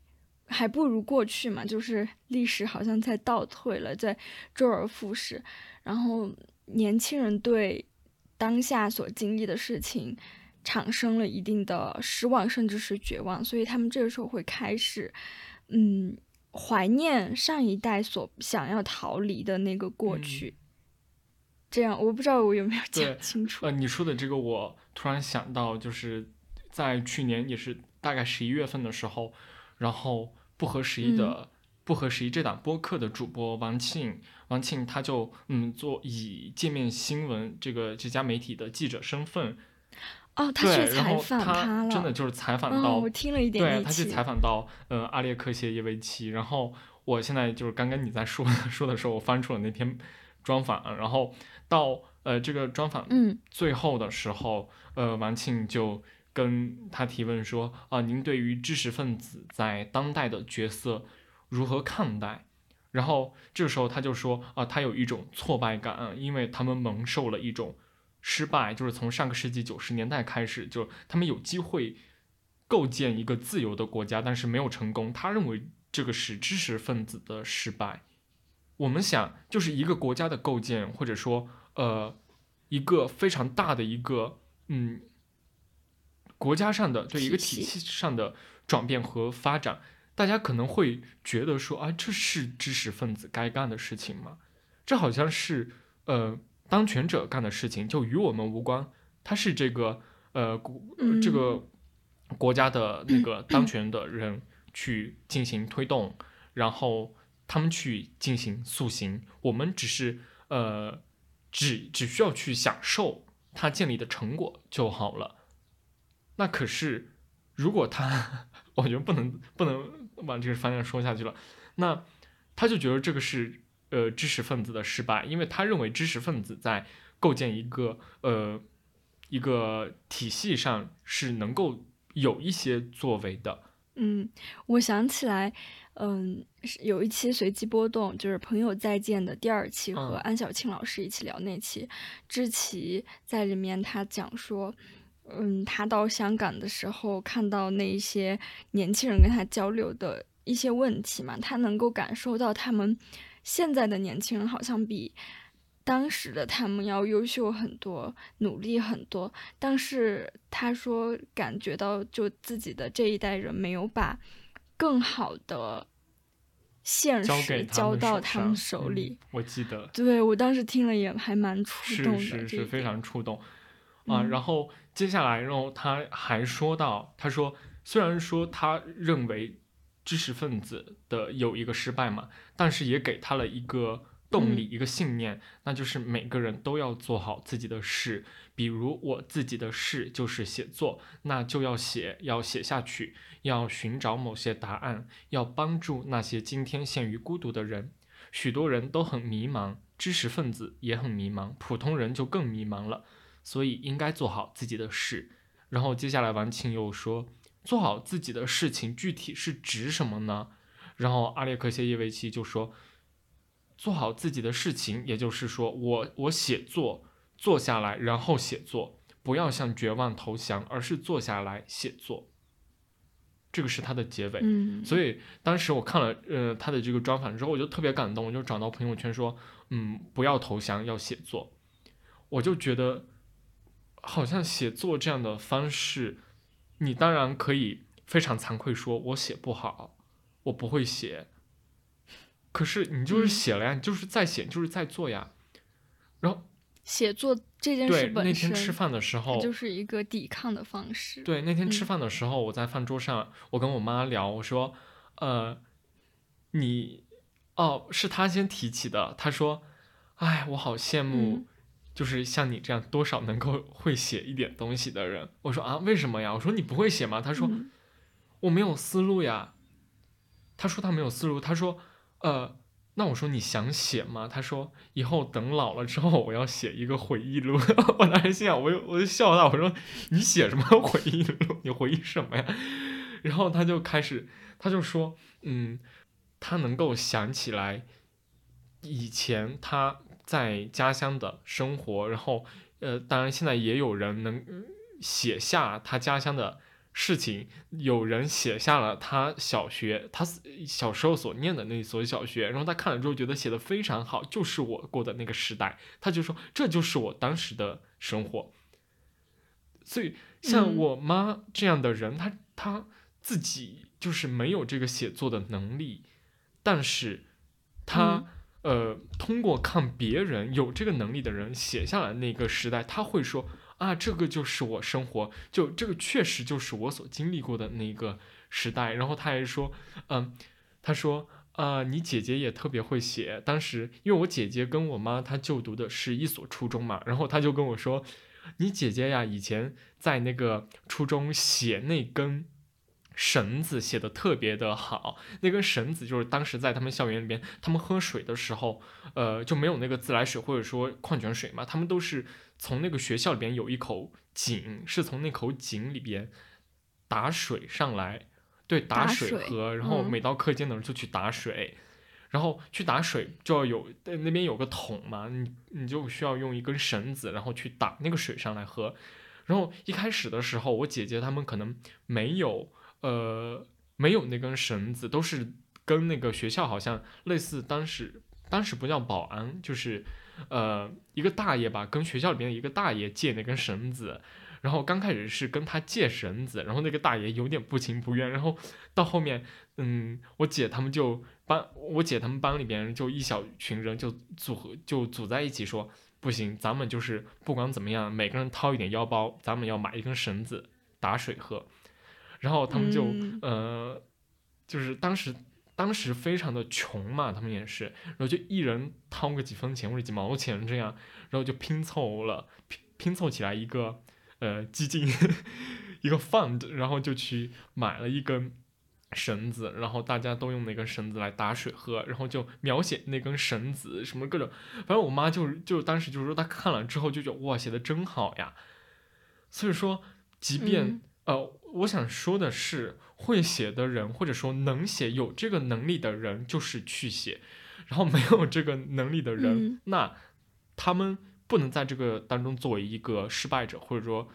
还不如过去嘛，就是历史好像在倒退了，在周而复始。然后年轻人对当下所经历的事情产生了一定的失望，甚至是绝望，所以他们这个时候会开始，嗯，怀念上一代所想要逃离的那个过去。这样，我不知道我有没有讲清楚。呃，你说的这个，我突然想到，就是在去年也是大概十一月份的时候，然后不合时宜的、不合时宜这档播客的主播王庆，王庆他就嗯做以界面新闻这个这家媒体的记者身份，哦，他去采访他了，真的就是采访嗯，到，我听了一点对，他去采访到呃阿列克谢耶维奇，然后我现在就是刚刚你在说 [LAUGHS] 说的时候，我翻出了那篇专访，然后到呃这个专访嗯最后的时候，呃，王庆就跟他提问说：“啊、您对于知识分子在当代的角色如何看待？”然后这个时候他就说：“啊、他有一种挫败感，因为他们蒙受了一种失败，就是从上个世纪九十年代开始，就他们有机会构建一个自由的国家，但是没有成功。他认为这个是知识分子的失败。我们想，就是一个国家的构建，或者说，呃，一个非常大的一个，嗯，国家上的对一个体体系系上的转变和发展，大家可能会觉得说，啊，这是知识分子该干的事情吗？这好像是，呃，当权者干的事情就与我们无关，他是这个呃国嗯。这个国家的那个当权的人去进行推动，然后他们去进行塑形，我们只是呃只只需要去享受他建立的成果就好了。那可是如果他，[LAUGHS] 我觉得不能不能往这个方向说下去了，那他就觉得这个是呃知识分子的失败，因为他认为知识分子在构建一个呃一个体系上是能够有一些作为的。嗯，我想起来，嗯，有一期随机波动，就是《朋友再见》的第二期，和嗯安小庆老师一起聊那期，知奇在里面他讲说，嗯，他到香港的时候看到那一些年轻人跟他交流的一些问题嘛，他能够感受到他们现在的年轻人好像比当时的他们要优秀很多，努力很多。但是他说感觉到就自己的这一代人没有把更好的现实交到他们手嗯里。我记得对我当时听了也还蛮触动的，是是非常触动啊。嗯然后接下来，然后他还说到，他说虽然说他认为知识分子的有一个失败嘛，但是也给他了一个动力，一个信念，那就是每个人都要做好自己的事。比如我自己的事就是写作，那就要写，要写下去，要寻找某些答案，要帮助那些今天陷于孤独的人。许多人都很迷茫，知识分子也很迷茫，普通人就更迷茫了。所以应该做好自己的事。然后接下来王庆又说，做好自己的事情具体是指什么呢？然后阿列克谢耶维奇就说，做好自己的事情，也就是说，我我写作，坐下来，然后写作，不要向绝望投降，而是坐下来写作。这个是他的结尾。嗯，所以当时我看了呃他的这个专访之后，我就特别感动，我就找到朋友圈说，嗯，不要投降，要写作。我就觉得，好像写作这样的方式，你当然可以非常惭愧说，我写不好，我不会写。可是你就是嗯写了呀，你就是在写，你就是在做呀。然后写作这件事对，那本身，天吃饭的时候，就是一个抵抗的方式。对，那天吃嗯饭的时候，我在饭桌上，我跟我妈聊，我说，呃，你，哦，是她先提起的。她说，哎，我好羡慕嗯，就是像你这样多少能够会写一点东西的人。我说啊，为什么呀？我说你不会写吗？她说嗯我没有思路呀。她说她没有思路。她说，呃。那我说你想写吗？他说以后等老了之后我要写一个回忆录。[LAUGHS] 我当时心想，我就我就笑他，我说你写什么回忆录？[LAUGHS] 你回忆什么呀？然后他就开始，他就说，嗯，他能够想起来以前他在家乡的生活，然后呃，当然现在也有人能写下他家乡的事情，有人写下了他小学他小时候所念的那所小学，然后他看了之后觉得写的非常好，就是我过的那个时代，他就说这就是我当时的生活。所以像嗯。我妈这样的人，她她自己就是没有这个写作的能力，但是她、呃通过看别人有这个能力的人写下来那个时代，他会说啊，这个就是我生活，就这个确实就是我所经历过的那个时代。然后他还说，嗯，他说。呃、你姐姐也特别会写。当时因为我姐姐跟我妈她就读的是一所初中嘛，然后她就跟我说，你姐姐呀，以前在那个初中写那根绳子写的特别的好，那根绳子就是当时在他们校园里边，他们喝水的时候，呃，就没有那个自来水或者说矿泉水嘛，他们都是从那个学校里边有一口井，是从那口井里边打水上来，对，打打水水喝，然后嗯每到课间的时候就去打水。然后去打水就要有呃那边有个桶嘛，你你就需要用一根绳子，然后去打那个水上来喝。然后一开始的时候，我姐姐他们可能没有呃没有那根绳子，都是跟那个学校好像类似，当时当时不叫保安，就是呃一个大爷吧，跟学校里边的一个大爷借那根绳子。然后刚开始是跟他借绳子，然后那个大爷有点不情不愿，然后到后面，嗯，我姐他们就班，我姐他们班里边就一小群人就组合就组在一起说，不行，咱们就是不管怎么样，每个人掏一点腰包，咱们要买一根绳子打水喝。然后他们就、嗯。呃，就是当时当时非常的穷嘛，他们也是，然后就一人掏个几分钱或者几毛钱这样，然后就拼凑了拼拼凑起来一个呃基金 [LAUGHS] 一个 fund，然后就去买了一根绳子，然后大家都用那根绳子来打水喝，然后就描写那根绳子什么各种，反正我妈就就当时就是说她看了之后就觉得哇写的真好呀，所以说即便、嗯呃我想说的是会写的人或者说能写有这个能力的人就是去写，然后没有这个能力的人，嗯那他们不能在这个当中作为一个失败者，或者说。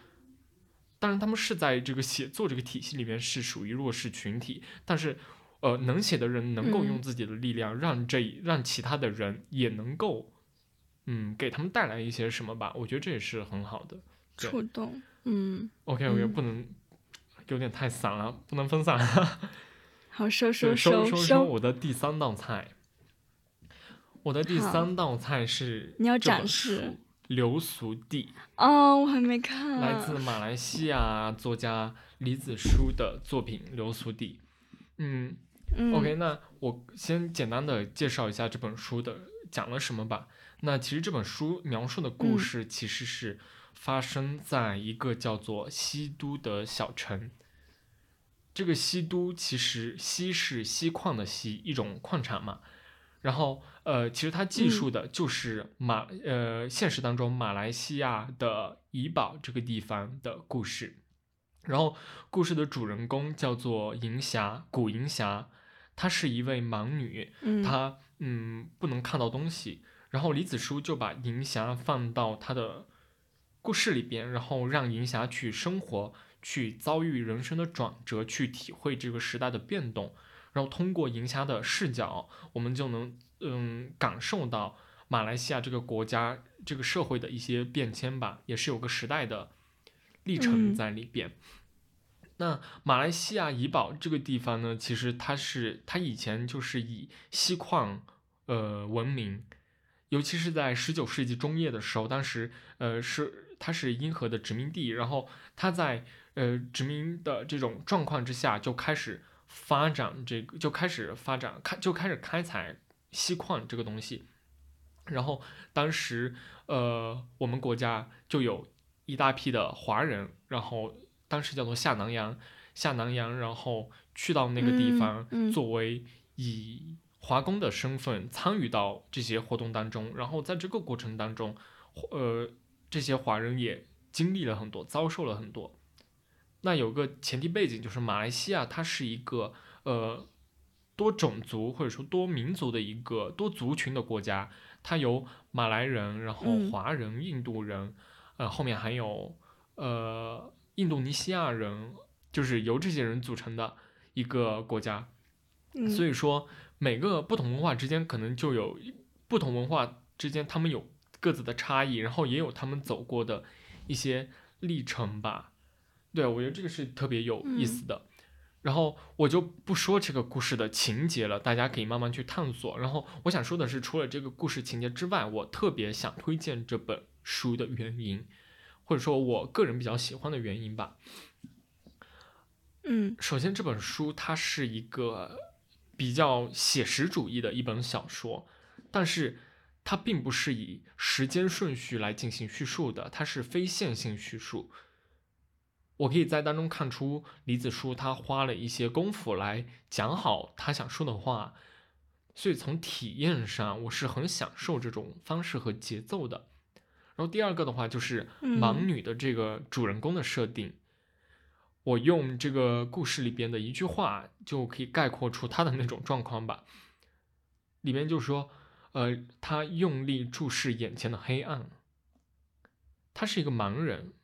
当然，他们是在这个写作这个体系里面是属于弱势群体，但是，呃，能写的人能够用嗯自己的力量让这让其他的人也能够，嗯，给他们带来一些什么吧。我觉得这也是很好的。对触动，嗯，OK OK，、嗯不能有点太散了，不能分散。[LAUGHS] 好收收收说说收，我的第三道菜。我的第三道菜是你要展示《流俗地》。哦，我还没看，来自马来西亚作家李子书的作品《流俗地》。嗯嗯，OK，那我先简单的介绍一下这本书的讲了什么吧。那其实这本书描述的故嗯事其实是发生在一个叫做西都的小城。这个西都其实西是锡矿的锡，一种矿产嘛。然后呃，其实它记述的就是马、呃现实当中马来西亚的怡保这个地方的故事。然后故事的主人公叫做银霞，古银霞，她是一位盲女，嗯，她嗯不能看到东西。然后李子书就把银霞放到他的故事里边，然后让银霞去生活，去遭遇人生的转折，去体会这个时代的变动。然后通过银霞的视角，我们就能嗯感受到马来西亚这个国家这个社会的一些变迁吧，也是有个时代的历程嗯在里边。那马来西亚怡保这个地方呢，其实它是它以前就是以锡矿呃闻名，尤其是在十九世纪中叶的时候，当时呃是它是英荷的殖民地，然后它在呃殖民的这种状况之下，就开始发展这个，就开始发展开就开始开采锡矿这个东西，然后当时呃我们国家就有一大批的华人，然后当时叫做下南洋，下南洋，然后去到那个地嗯方，嗯作为以华工的身份参与到这些活动当中，然后在这个过程当中，呃，这些华人也经历了很多，遭受了很多。那有个前提背景就是马来西亚它是一个呃多种族或者说多民族的一个多族群的国家，它有马来人，然后嗯华人、印度人，呃，后面还有呃印度尼西亚人，就是由这些人组成的一个国家。嗯所以说，每个不同文化之间可能就有不同文化之间，他们有各自的差异，然后也有他们走过的一些历程吧。对，我觉得这个是特别有意思的。然后我就不说这个故事的情节了，大家可以慢慢去探索。然后我想说的是，除了这个故事情节之外，我特别想推荐这本书的原因，或者说我个人比较喜欢的原因吧。嗯首先，这本书它是一个比较写实主义的一本小说，但是它并不是以时间顺序来进行叙述的，它是非线性叙述。我可以在当中看出李子书他花了一些功夫来讲好他想说的话，所以从体验上我是很享受这种方式和节奏的。然后第二个的话就是嗯盲女的这个主人公的设定，我用这个故事里边的一句话就可以概括出他的那种状况吧。里面就说，呃，他用力注视眼前的黑暗，他是一个盲人，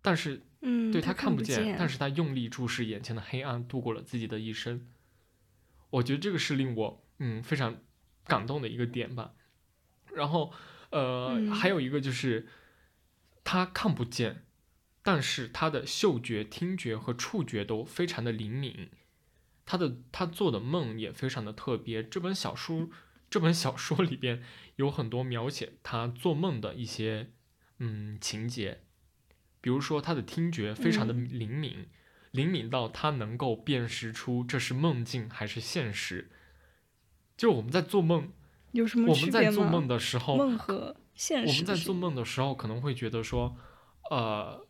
但是嗯，对他看不见，但是他用力注视眼前的黑暗，度过了自己的一生。我觉得这个是令我嗯非常感动的一个点吧。然后呃、嗯还有一个就是他看不见，但是他的嗅觉、听觉和触觉都非常的灵敏。他的他做的梦也非常的特别。这本小书这本小说里边有很多描写他做梦的一些嗯情节，比如说他的听觉非常的嗯灵敏，灵敏到他能够辨识出这是梦境还是现实。就我们在做梦，有什么我？们在做梦的时候，梦和现实我们在做梦的时候可能会觉得说，呃，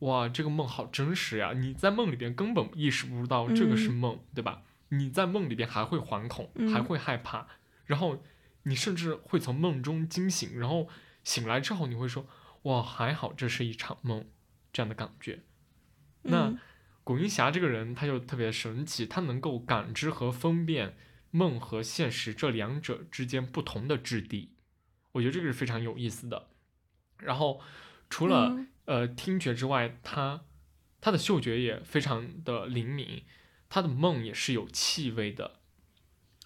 哇，这个梦好真实呀！你在梦里边根本意识不到这个是嗯梦，对吧？你在梦里边还会惶恐，还嗯会害怕，然后你甚至会从梦中惊醒，然后醒来之后你会说，哇，还好这是一场梦，这样的感觉。那嗯古云霞这个人，他就特别神奇，他能够感知和分辨梦和现实这两者之间不同的质地，我觉得这个是非常有意思的。然后除了、嗯呃听觉之外，他他的嗅觉也非常的灵敏，他的梦也是有气味的。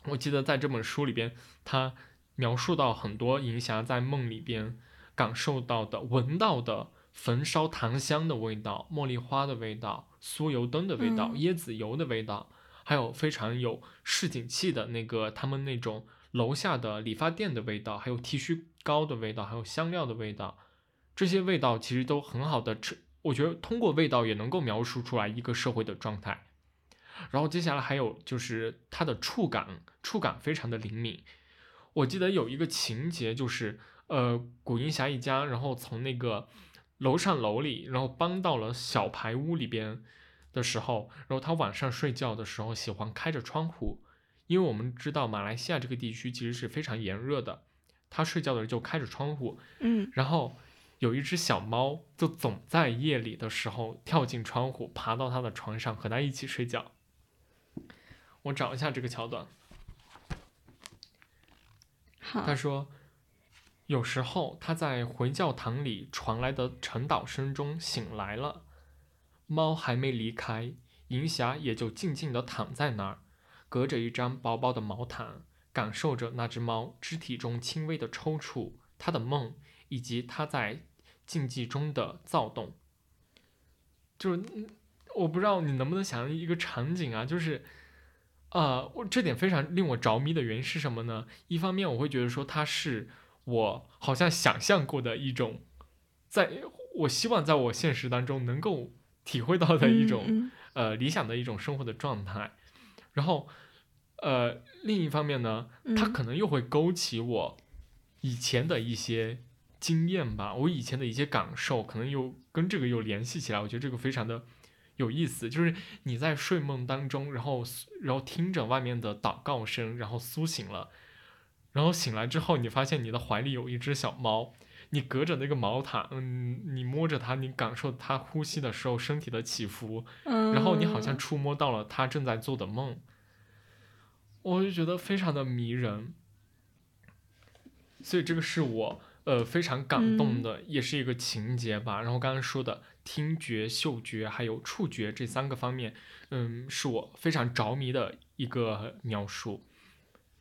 我记得在这本书里边，他描述到很多银霞在梦里边感受到的、闻到的焚烧檀香的味道、茉莉花的味道、酥油灯的味道、嗯椰子油的味道，还有非常有市井气的那个他们那种楼下的理发店的味道，还有剃须膏的味道，还有香料的味道。这些味道其实都很好的，我觉得通过味道也能够描述出来一个社会的状态。然后接下来还有就是它的触感，触感非常的灵敏。我记得有一个情节就是，呃，古云霞一家，然后从那个楼上楼里，然后搬到了小排屋里边的时候，然后他晚上睡觉的时候喜欢开着窗户，因为我们知道马来西亚这个地区其实是非常炎热的，他睡觉的时候就开着窗户，嗯然后有一只小猫就总在夜里的时候跳进窗户，爬到他的床上和他一起睡觉。我找一下这个桥段。好他说，有时候他在回教堂里传来的晨祷声中醒来了，猫还没离开，银霞也就静静地躺在那儿，隔着一张薄薄的毛毯，感受着那只猫肢体中轻微的抽搐，它的梦以及它在静寂中的躁动。就是我不知道你能不能想象一个场景啊，就是。呃，我这点非常令我着迷的原因是什么呢？一方面我会觉得说它是我好像想象过的一种，在我希望在我现实当中能够体会到的一种、嗯呃理想的一种生活的状态，然后呃另一方面呢，它嗯可能又会勾起我以前的一些经验吧，我以前的一些感受，可能又跟这个又联系起来，我觉得这个非常的有意思。就是你在睡梦当中，然后然后听着外面的祷告声，然后苏醒了，然后醒来之后，你发现你的怀里有一只小猫。你隔着那个毛毯，嗯，你摸着它，你感受它呼吸的时候身体的起伏，嗯，然后你好像触摸到了它正在做的梦，我就觉得非常的迷人，所以这个是我呃非常感动的，也是一个情节吧。然后刚刚说的听觉、嗅觉还有触觉这三个方面，嗯，是我非常着迷的一个描述。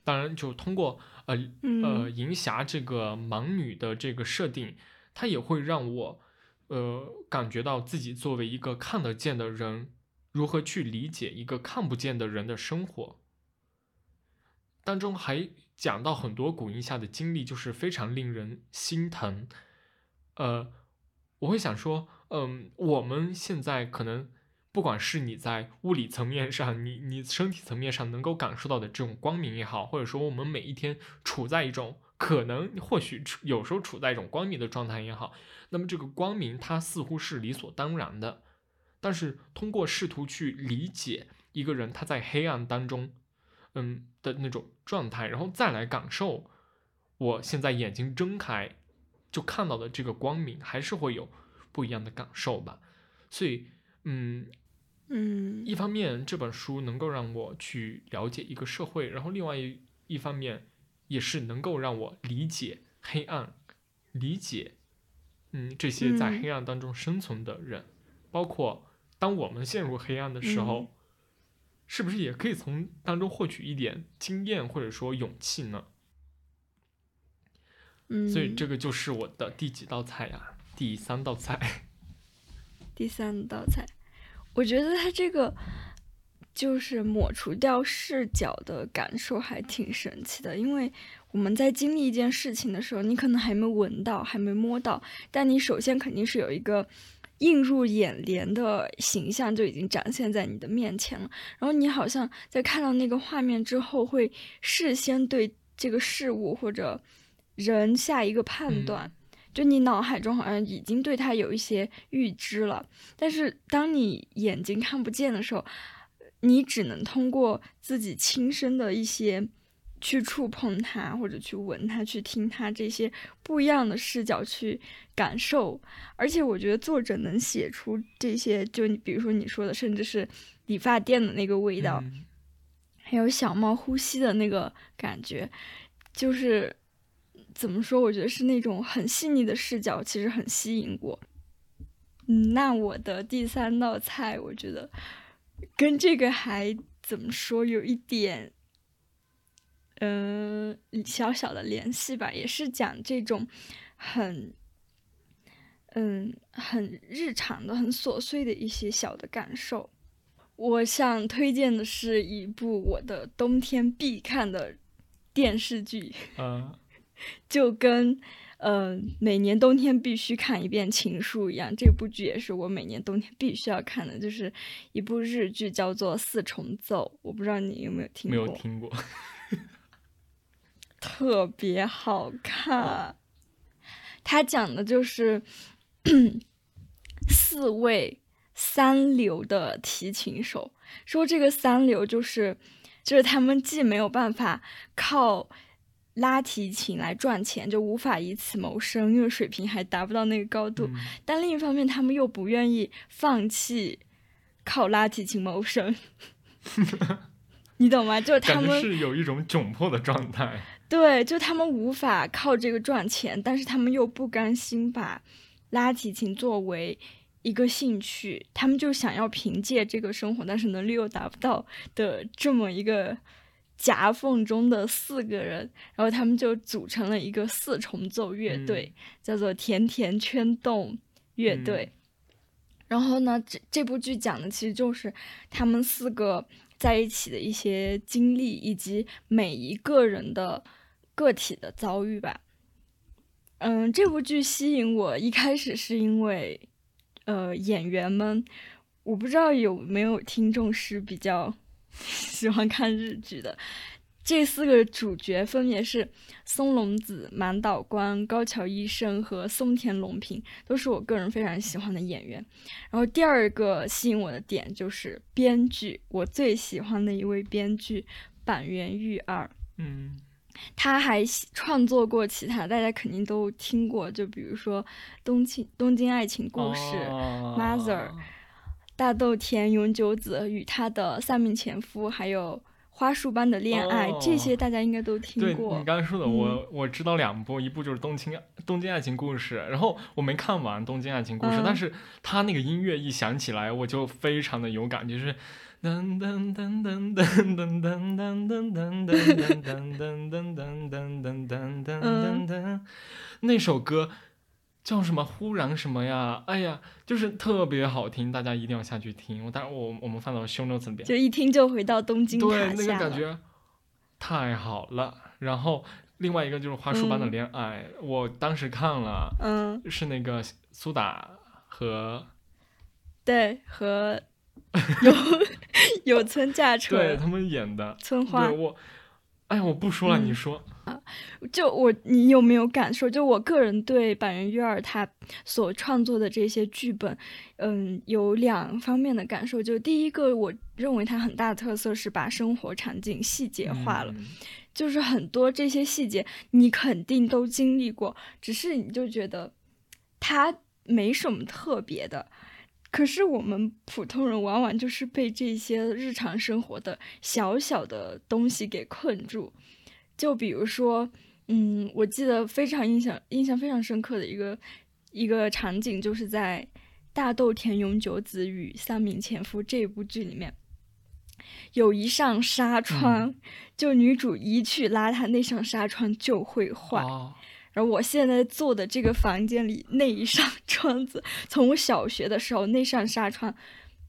当然，就通过呃呃嗯银霞这个盲女的这个设定，它也会让我呃感觉到自己作为一个看得见的人，如何去理解一个看不见的人的生活。当中还讲到很多古音下的经历，就是非常令人心疼。呃，我会想说，嗯，我们现在可能不管是你在物理层面上，你你身体层面上能够感受到的这种光明也好，或者说我们每一天处在一种可能或许有时候处在一种光明的状态也好，那么这个光明它似乎是理所当然的，但是通过试图去理解一个人他在黑暗当中，嗯的那种状态，然后再来感受我现在眼睛睁开就看到的这个光明，还是会有不一样的感受吧。所以，嗯，嗯一方面这本书能够让我去了解一个社会，然后另外一一方面也是能够让我理解黑暗，理解嗯这些在嗯黑暗当中生存的人，包括当我们陷入黑暗的时候，嗯是不是也可以从当中获取一点经验或者说勇气呢？嗯，所以这个就是我的第几道菜呀？第三道菜。第三道菜，我觉得它这个就是抹除掉视角的感受还挺神奇的，因为我们在经历一件事情的时候，你可能还没闻到，还没摸到，但你首先肯定是有一个映入眼帘的形象就已经展现在你的面前了，然后你好像在看到那个画面之后，会事先对这个事物或者人下一个判断。就你脑海中好像已经对它有一些预知了，但是当你眼睛看不见的时候，你只能通过自己亲身的一些去触碰它，或者去闻它，去听它这些不一样的视角去感受。而且我觉得作者能写出这些，就你比如说你说的，甚至是理发店的那个味道，还有小猫呼吸的那个感觉，就是。怎么说？我觉得是那种很细腻的视角，其实很吸引我。嗯，那我的第三道菜，我觉得跟这个还怎么说，有一点，嗯，小小的联系吧，也是讲这种很，嗯，很日常的、很琐碎的一些小的感受。我想推荐的是一部我的冬天必看的电视剧。[LAUGHS] 嗯。就跟，呃，每年冬天必须看一遍《情书》一样，这部剧也是我每年冬天必须要看的，就是一部日剧，叫做《四重奏》，我不知道你有没有听过？没有听过。特别好看，它讲的就是 [COUGHS] 四位三流的提琴手，说这个三流就是，就是他们既没有办法靠。拉提琴来赚钱就无法以此谋生，因为水平还达不到那个高度。但另一方面，他们又不愿意放弃靠拉提琴谋生，[LAUGHS] 你懂吗？就是他们是有一种窘迫的状态。[LAUGHS] 对，就他们无法靠这个赚钱，但是他们又不甘心把拉提琴作为一个兴趣，他们就想要凭借这个生活，但是能力又达不到的这么一个。夹缝中的四个人，然后他们就组成了一个四重奏乐队，叫做甜甜圈洞乐队。然后呢，这这部剧讲的其实就是他们四个在一起的一些经历，以及每一个人的个体的遭遇吧。嗯，这部剧吸引我一开始是因为，呃，演员们，我不知道有没有听众是比较。[LAUGHS] 喜欢看日剧的这四个主角分别是松隆子、满岛光、高桥医生和松田龙平，都是我个人非常喜欢的演员。然后第二个吸引我的点就是编剧，我最喜欢的一位编剧板垣裕二。嗯，他还创作过其他大家肯定都听过，就比如说《东京东京爱情故事》、《Mother》。大豆田永久子与她的三名前夫，还有花束般的恋爱，这些大家应该都听过。对你刚才说的，我我知道两部，一部就是《东京东京爱情故事》，然后我没看完《东京爱情故事》，但是他那个音乐一响起来，我就非常的有感，就是噔噔噔噔噔噔噔噔噔噔噔噔噔噔噔噔噔噔噔，那首歌。叫什么？忽然什么呀？哎呀，就是特别好听，大家一定要下去听。我当然，我我们放到 show notes 边，就一听就回到东京对，那个感觉太好了。然后另外一个就是《花束般的恋爱》，我当时看了，嗯，是那个苏打和对和有 [LAUGHS] 有村架 [LAUGHS] 车对他们演的村花。我哎呀，我不说了，你说。啊，就我，你有没有感受？就我个人对板垣瑞二他所创作的这些剧本，嗯，有两方面的感受。就第一个，我认为他很大的特色是把生活场景细节化了，就是很多这些细节你肯定都经历过，只是你就觉得他没什么特别的。可是我们普通人往往就是被这些日常生活的小小的东西给困住。就比如说，嗯，我记得非常印象印象非常深刻的一个一个场景，就是在《大豆田永久子与三名前夫》这部剧里面，有一扇纱窗，就女主一去拉它，那扇纱窗就会坏。然后我现在坐的这个房间里那一扇 [LAUGHS] 窗子，从我小学的时候那扇纱窗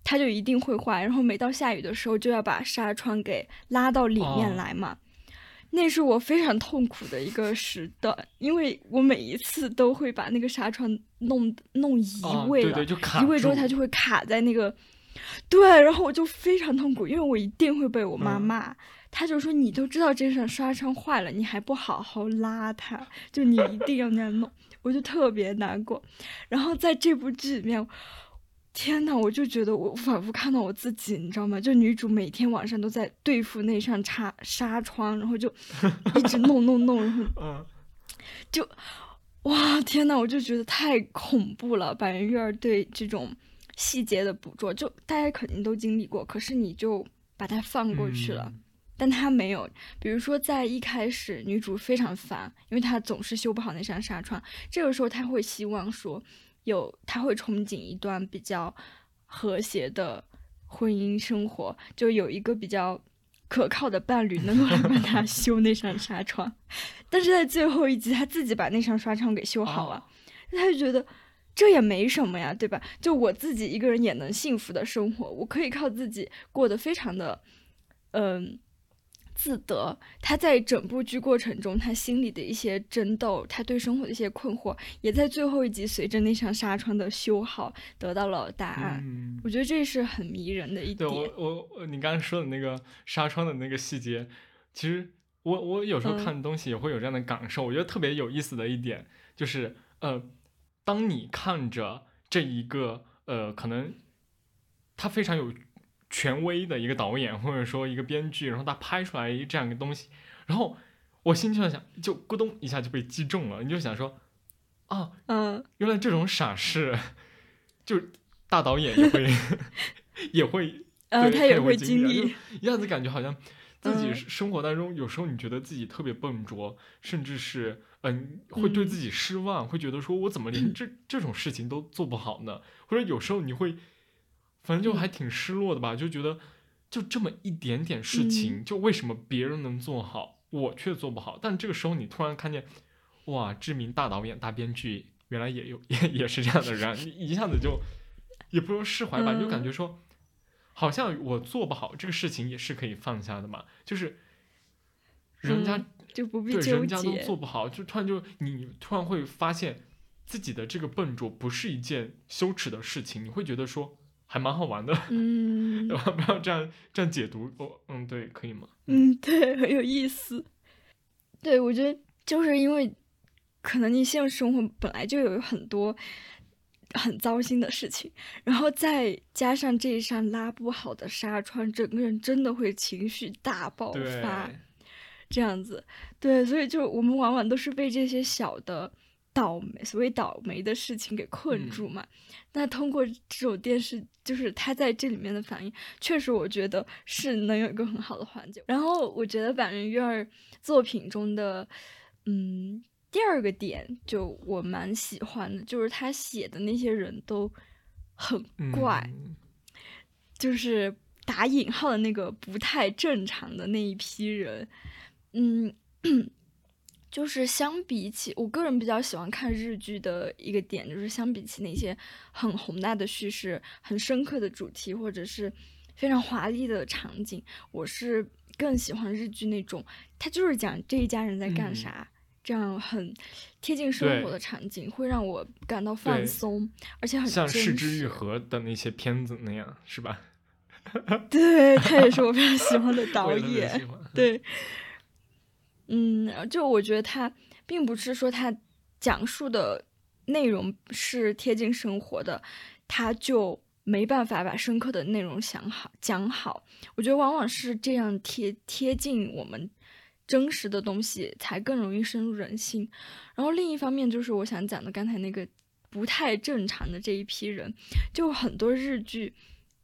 它就一定会坏，然后每到下雨的时候就要把纱窗给拉到里面来嘛。那是我非常痛苦的一个时段，因为我每一次都会把那个纱窗弄弄移位了，移位之后它就会卡在那个，对，然后我就非常痛苦，因为我一定会被我妈骂，她就说你都知道这扇纱窗坏了，你还不好好拉它，就你一定要那样弄，我就特别难过。然后在这部剧里面。天呐，我就觉得我仿佛看到我自己，你知道吗？就女主每天晚上都在对付那扇纱纱窗，然后就一直弄弄弄，然后 [LAUGHS] 就哇天呐，我就觉得太恐怖了。板垣育儿对这种细节的捕捉，就大家肯定都经历过，可是你就把它放过去了，但他没有。比如说在一开始，女主非常烦，因为她总是修不好那扇纱窗，这个时候她会希望说。有她会憧憬一段比较和谐的婚姻生活，就有一个比较可靠的伴侣能够来帮她 [LAUGHS] 修那扇纱窗。但是在最后一集，她自己把那扇纱窗给修好了，他就觉得这也没什么呀，对吧？就我自己一个人也能幸福的生活，我可以靠自己过得非常的，嗯。自得，他在整部剧过程中，他心里的一些争斗，他对生活的一些困惑，也在最后一集随着那扇纱窗的修好得到了答案。我觉得这是很迷人的一点。对我，我你刚刚说的那个纱窗的那个细节，其实我我有时候看东西也会有这样的感受。我觉得特别有意思的一点就是，呃，当你看着这一个呃，可能他非常有。权威的一个导演或者说一个编剧，然后他拍出来这样一个东西，然后我心就在想，就咕咚一下就被击中了。你就想说，啊，嗯，原来这种傻事，就大导演也会 [LAUGHS] 也会，呃，他也会经历，一下子感觉好像自己生活当中有时候你觉得自己特别笨拙，甚至是嗯会对自己失望，会觉得说我怎么连这 [LAUGHS] 这种事情都做不好呢？或者有时候你会。反正就还挺失落的吧，就觉得就这么一点点事情，就为什么别人能做好，我却做不好？但这个时候你突然看见，哇，知名大导演、大编剧原来也有 [LAUGHS] 也也是这样的人，一下子就也不说释怀吧，就感觉说，好像我做不好这个事情也是可以放下的嘛，就是人家就不必对人家都做不好，就突然就你突然会发现自己的这个笨拙不是一件羞耻的事情，你会觉得说。还蛮好玩的，嗯，[LAUGHS] 不要这样这样解读，哦，嗯，对，可以吗？嗯，对，很有意思。对，我觉得就是因为可能你现实生活本来就有很多很糟心的事情，然后再加上这一扇拉不好的纱窗，整个人真的会情绪大爆发，这样子。对，所以就我们往往都是被这些小的。倒霉，所谓倒霉的事情给困住嘛？那通过这种电视，就是他在这里面的反应，确实我觉得是能有一个很好的缓解。然后我觉得板垣育儿作品中的，嗯，第二个点就我蛮喜欢的，就是他写的那些人都很怪，就是打引号的那个不太正常的那一批人，嗯。就是相比起我个人比较喜欢看日剧的一个点，就是相比起那些很宏大的叙事、很深刻的主题，或者是非常华丽的场景，我是更喜欢日剧那种，它就是讲这一家人在干啥，这样很贴近生活的场景，会让我感到放松，而且很像《失之愈合》的那些片子那样，是吧？[LAUGHS] 对他也是我非常喜欢的 [LAUGHS] 导演，[LAUGHS] 对。嗯，就我觉得他并不是说他讲述的内容是贴近生活的，他就没办法把深刻的内容想好讲好。我觉得往往是这样贴贴近我们真实的东西，才更容易深入人心。然后另一方面，就是我想讲的刚才那个不太正常的这一批人，就很多日剧。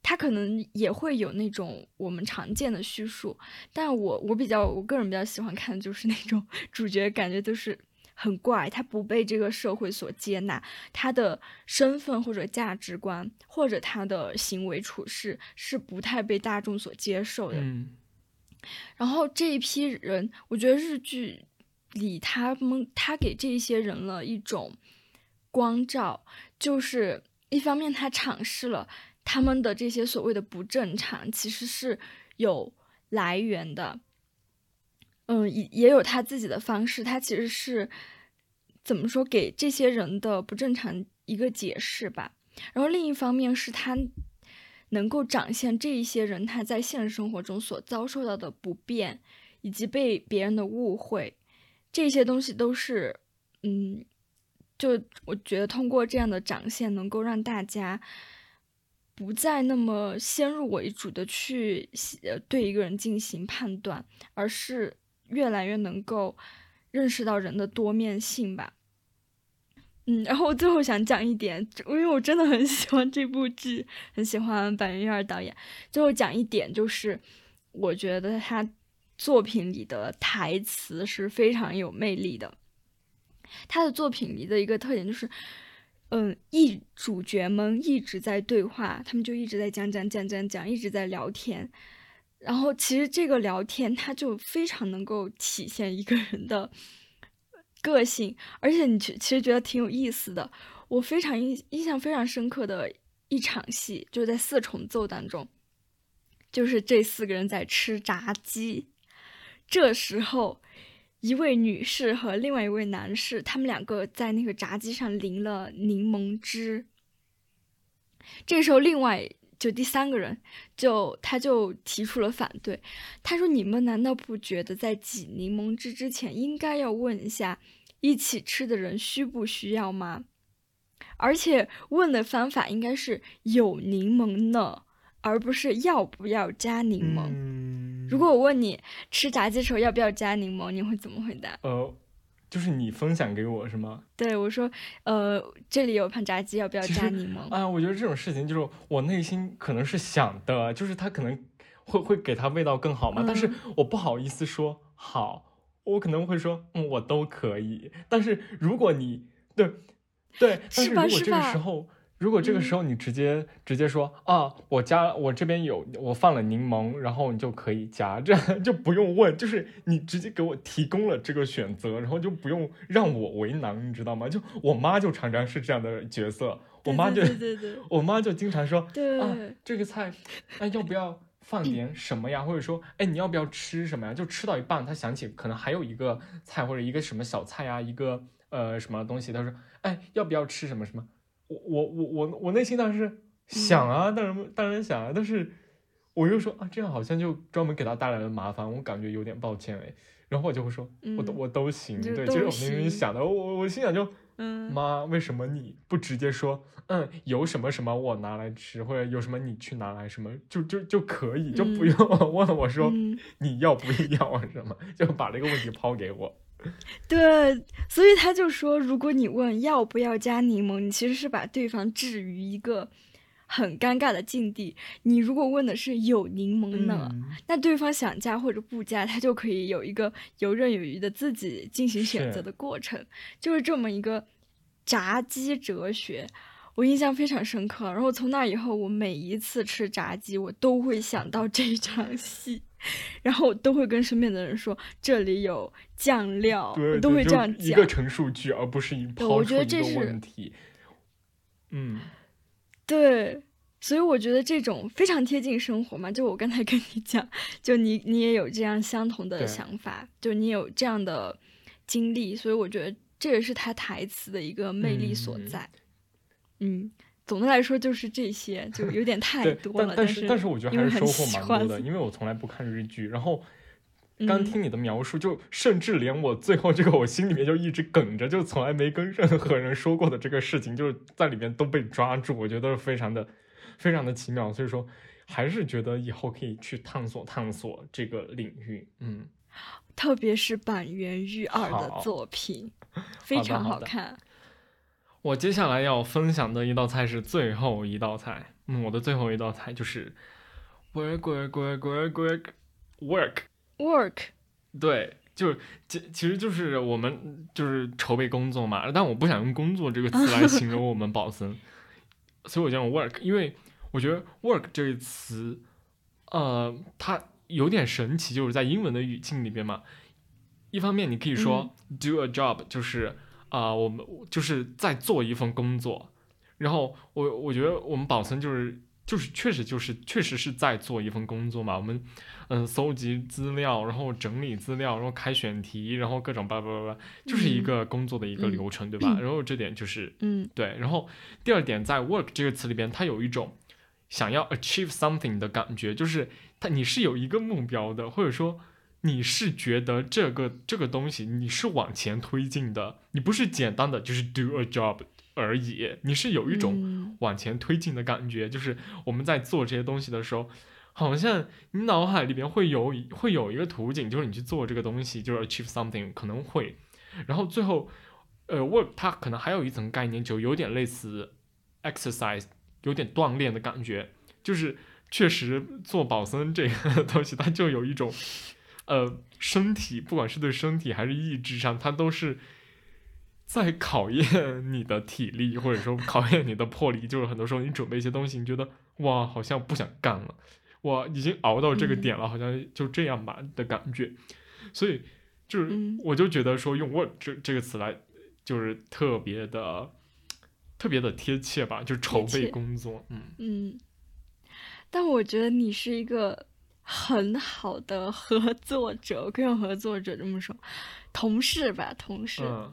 他可能也会有那种我们常见的叙述，但我我比较我个人比较喜欢看的就是那种 [LAUGHS] 主角感觉都是很怪，他不被这个社会所接纳，他的身份或者价值观或者他的行为处事是不太被大众所接受的。嗯，然后这一批人，我觉得日剧里他们他给这些人了一种光照，就是一方面他尝试了。他们的这些所谓的不正常，其实是有来源的。嗯，也也有他自己的方式，他其实是怎么说给这些人的不正常一个解释吧。然后另一方面是他能够展现这一些人他在现实生活中所遭受到的不便，以及被别人的误会，这些东西都是，嗯，就我觉得通过这样的展现，能够让大家不再那么先入为主的去对一个人进行判断，而是。越来越能够认识到人的多面性吧，嗯，然后我最后想讲一点，因为我真的很喜欢这部剧，很喜欢板垣瑞导演。最后讲一点，就是我觉得他作品里的台词是非常有魅力的。他的作品里的一个特点就是，嗯，一主角们一直在对话，他们就一直在讲讲讲讲讲，一直在聊天。然后其实这个聊天，它就非常能够体现一个人的个性，而且你其其实觉得挺有意思的。我非常印印象非常深刻的一场戏，就在四重奏当中，就是这四个人在吃炸鸡。这时候，一位女士和另外一位男士，他们两个在那个炸鸡上淋了柠檬汁。这时候，另外。就第三个人，就他就提出了反对。他说：“你们难道不觉得在挤柠檬汁之前，应该要问一下一起吃的人需不需要吗？而且问的方法应该是有柠檬呢，而不是要不要加柠檬。如果我问你吃炸鸡时候要不要加柠檬，你会怎么回答？”呃。就是你分享给我是吗？对，我说，呃，这里有盘炸鸡，要不要加柠檬？啊，我觉得这种事情就是我内心可能是想的，就是它可能会会给它味道更好嘛，但是我不好意思说好，我可能会说，嗯，我都可以。但是如果你对对，但是如果这个时候。如果这个时候你直接直接说啊，我加我这边有我放了柠檬，然后你就可以加，这样 [LAUGHS] 就不用问，就是你直接给我提供了这个选择，然后就不用让我为难，你知道吗？就我妈就常常是这样的角色，我妈就 [LAUGHS] 我妈就经常说啊，这个菜哎要不要放点什么呀？或者说哎你要不要吃什么呀？就吃到一半，她想起可能还有一个菜或者一个什么小菜呀，一个呃什么东西，她说哎要不要吃什么什么？我我我我内心当时是想啊，当然当然想啊，但是我又说啊，这样好像就专门给他带来了麻烦，我感觉有点抱歉哎。然后我就会说，我都我都行，对，其实我明明想的，我我心想就，嗯妈，为什么你不直接说，嗯，有什么什么我拿来吃，或者有什么你去拿来什么，就就就可以，就不用 [LAUGHS] 问我说你要不要啊什么，就把这个问题抛给我。[LAUGHS] 对，所以他就说，如果你问要不要加柠檬，你其实是把对方置于一个很尴尬的境地。你如果问的是有柠檬呢，那对方想加或者不加，他就可以有一个游刃有余的自己进行选择的过程，就是这么一个炸鸡哲学。我印象非常深刻，然后从那以后，我每一次吃炸鸡，我都会想到这场戏，然后都会跟身边的人说这里有酱料，都会这样讲。一个陈述句，而不是一抛出一个问题。嗯，对，所以我觉得这种非常贴近生活嘛。就我刚才跟你讲，就你你也有这样相同的想法，就你有这样的经历，所以我觉得这也是他台词的一个魅力所在。嗯，总的来说就是这些，就有点太多了。但是但是我觉得还是收获蛮多的，因为我从来不看日剧。然后刚听你的描述，就甚至连我最后这个我心里面就一直梗着，就从来没跟任何人说过的这个事情，就是在里面都被抓住。我觉得非常的非常的奇妙，所以说还是觉得以后可以去探索探索这个领域。嗯，特别是板垣育二的作品，[LAUGHS] 非常好看。我接下来要分享的一道菜是最后一道菜，嗯，我的最后一道菜就是 work work work work work work work，对，就是其其实就是我们就是筹备工作嘛，但我不想用工作这个词来 [LAUGHS] 形容我们宝森，所以我叫 work，因为我觉得 work 这个词，呃，它有点神奇，就是在英文的语境里边嘛，一方面你可以说 do a job，就是。啊，我们就是在做一份工作，然后我我觉得我们保存就是就是确实就是确实是在做一份工作嘛。我们嗯搜集资料，然后整理资料，然后开选题，然后各种叭叭叭叭，就是一嗯个工作的一个嗯流程，对吧？然后这点就是嗯对，然后第二点，在 work 这个词里边，它有一种想要 achieve something 的感觉，就是它你是有一个目标的，或者说你是觉得这个这个东西你是往前推进的，你不是简单的就是 do a job 而已，你是有一种嗯。往前推进的感觉，就是我们在做这些东西的时候。好像你脑海里边会有会有一个途径，就是你去做这个东西，就是 achieve something 可能会，然后最后，呃，work 它可能还有一层概念，就有点类似 exercise，有点锻炼的感觉，就是确实做保森这个东西，它就有一种，呃，身体不管是对身体还是意志上，它都是在考验 [LAUGHS] 你的体力，或者说考验你的魄力。就是很多时候你准备一些东西，你觉得哇，好像不想干了，哇，已经熬到这个点了，好像就这样吧的感觉。所以就是嗯我就觉得说用 work 这这个词来，就是特别的。特别的贴切吧，就是筹备工作，嗯，嗯，但我觉得你是一个很好的合作者，我可以用合作者这么说，同事吧，同事。嗯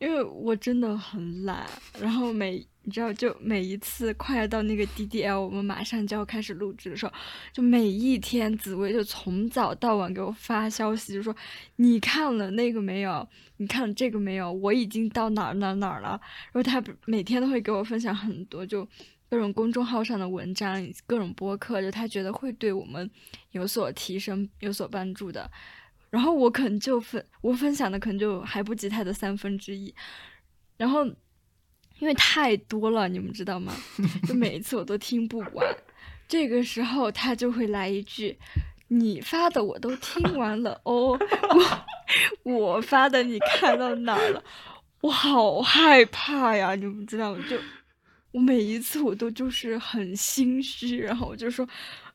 因为我真的很懒，然后每你知道，就每一次快要到那个 DDL，我们马上就要开始录制的时候，就每一天紫薇就从早到晚给我发消息，就说你看了那个没有？你看了这个没有？我已经到哪儿哪儿哪儿了。然后他每天都会给我分享很多就各种公众号上的文章，各种播客，就他觉得会对我们有所提升、有所帮助的。然后我可能就分我分享的可能就还不及他的三分之一，然后因为太多了，你们知道吗？就每一次我都听不完，这个时候他就会来一句：“你发的我都听完了哦，我我发的你看到哪了？”我好害怕呀，你们知道吗？就我每一次我都就是很心虚，然后我就说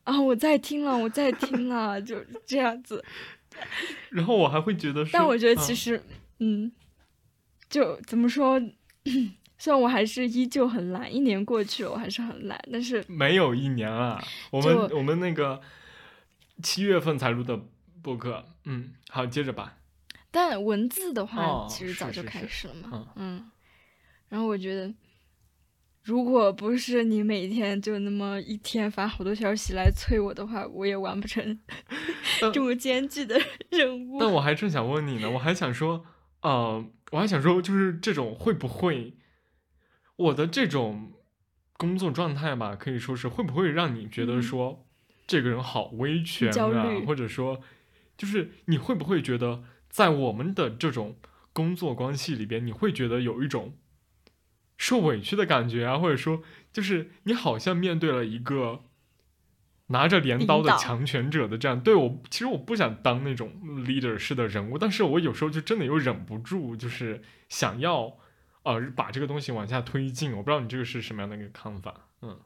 啊，我在听了，我在听了，就这样子。然后我还会觉得，[LAUGHS] 但我觉得其嗯实，嗯，就怎么说，[CLEARS THROAT] 虽然我还是依旧很懒，一年过去了，我还是很懒，但是没有一年啊，我们我们那个七月份才录的播客，嗯，好，接着吧，但文字的话，哦其实早就开始了嘛，嗯嗯，然后我觉得。如果不是你每天就那么一天发好多消息来催我的话，我也完不成 [LAUGHS] 这么艰巨的 [LAUGHS] 任务。但我还正想问你呢，我还想说，呃，我还想说，就是这种会不会，我的这种工作状态吧，可以说是会不会让你觉得嗯说，这个人好威权啊，或者说，就是你会不会觉得，在我们的这种工作关系里边，你会觉得有一种受委屈的感觉啊，或者说，就是你好像面对了一个拿着镰刀的强权者的这样，对我其实我不想当那种 leader 式的人物，但是我有时候就真的又忍不住，就是想要呃把这个东西往下推进。我不知道你这个是什么样的一个看法？嗯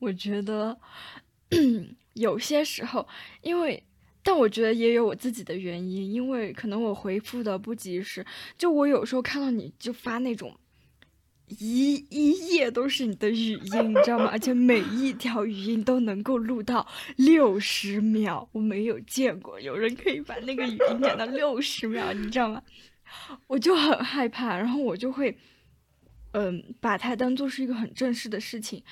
我觉得 [CLEARS THROAT] 有些时候，因为，但我觉得也有我自己的原因，因为可能我回复的不及时，就我有时候看到你就发那种一一页都是你的语音，你知道吗？而且每一条语音都能够录到六十秒，我没有见过有人可以把那个语音讲到六十秒，你知道吗？我就很害怕，然后我就会，嗯，把它当做是一个很正式的事情。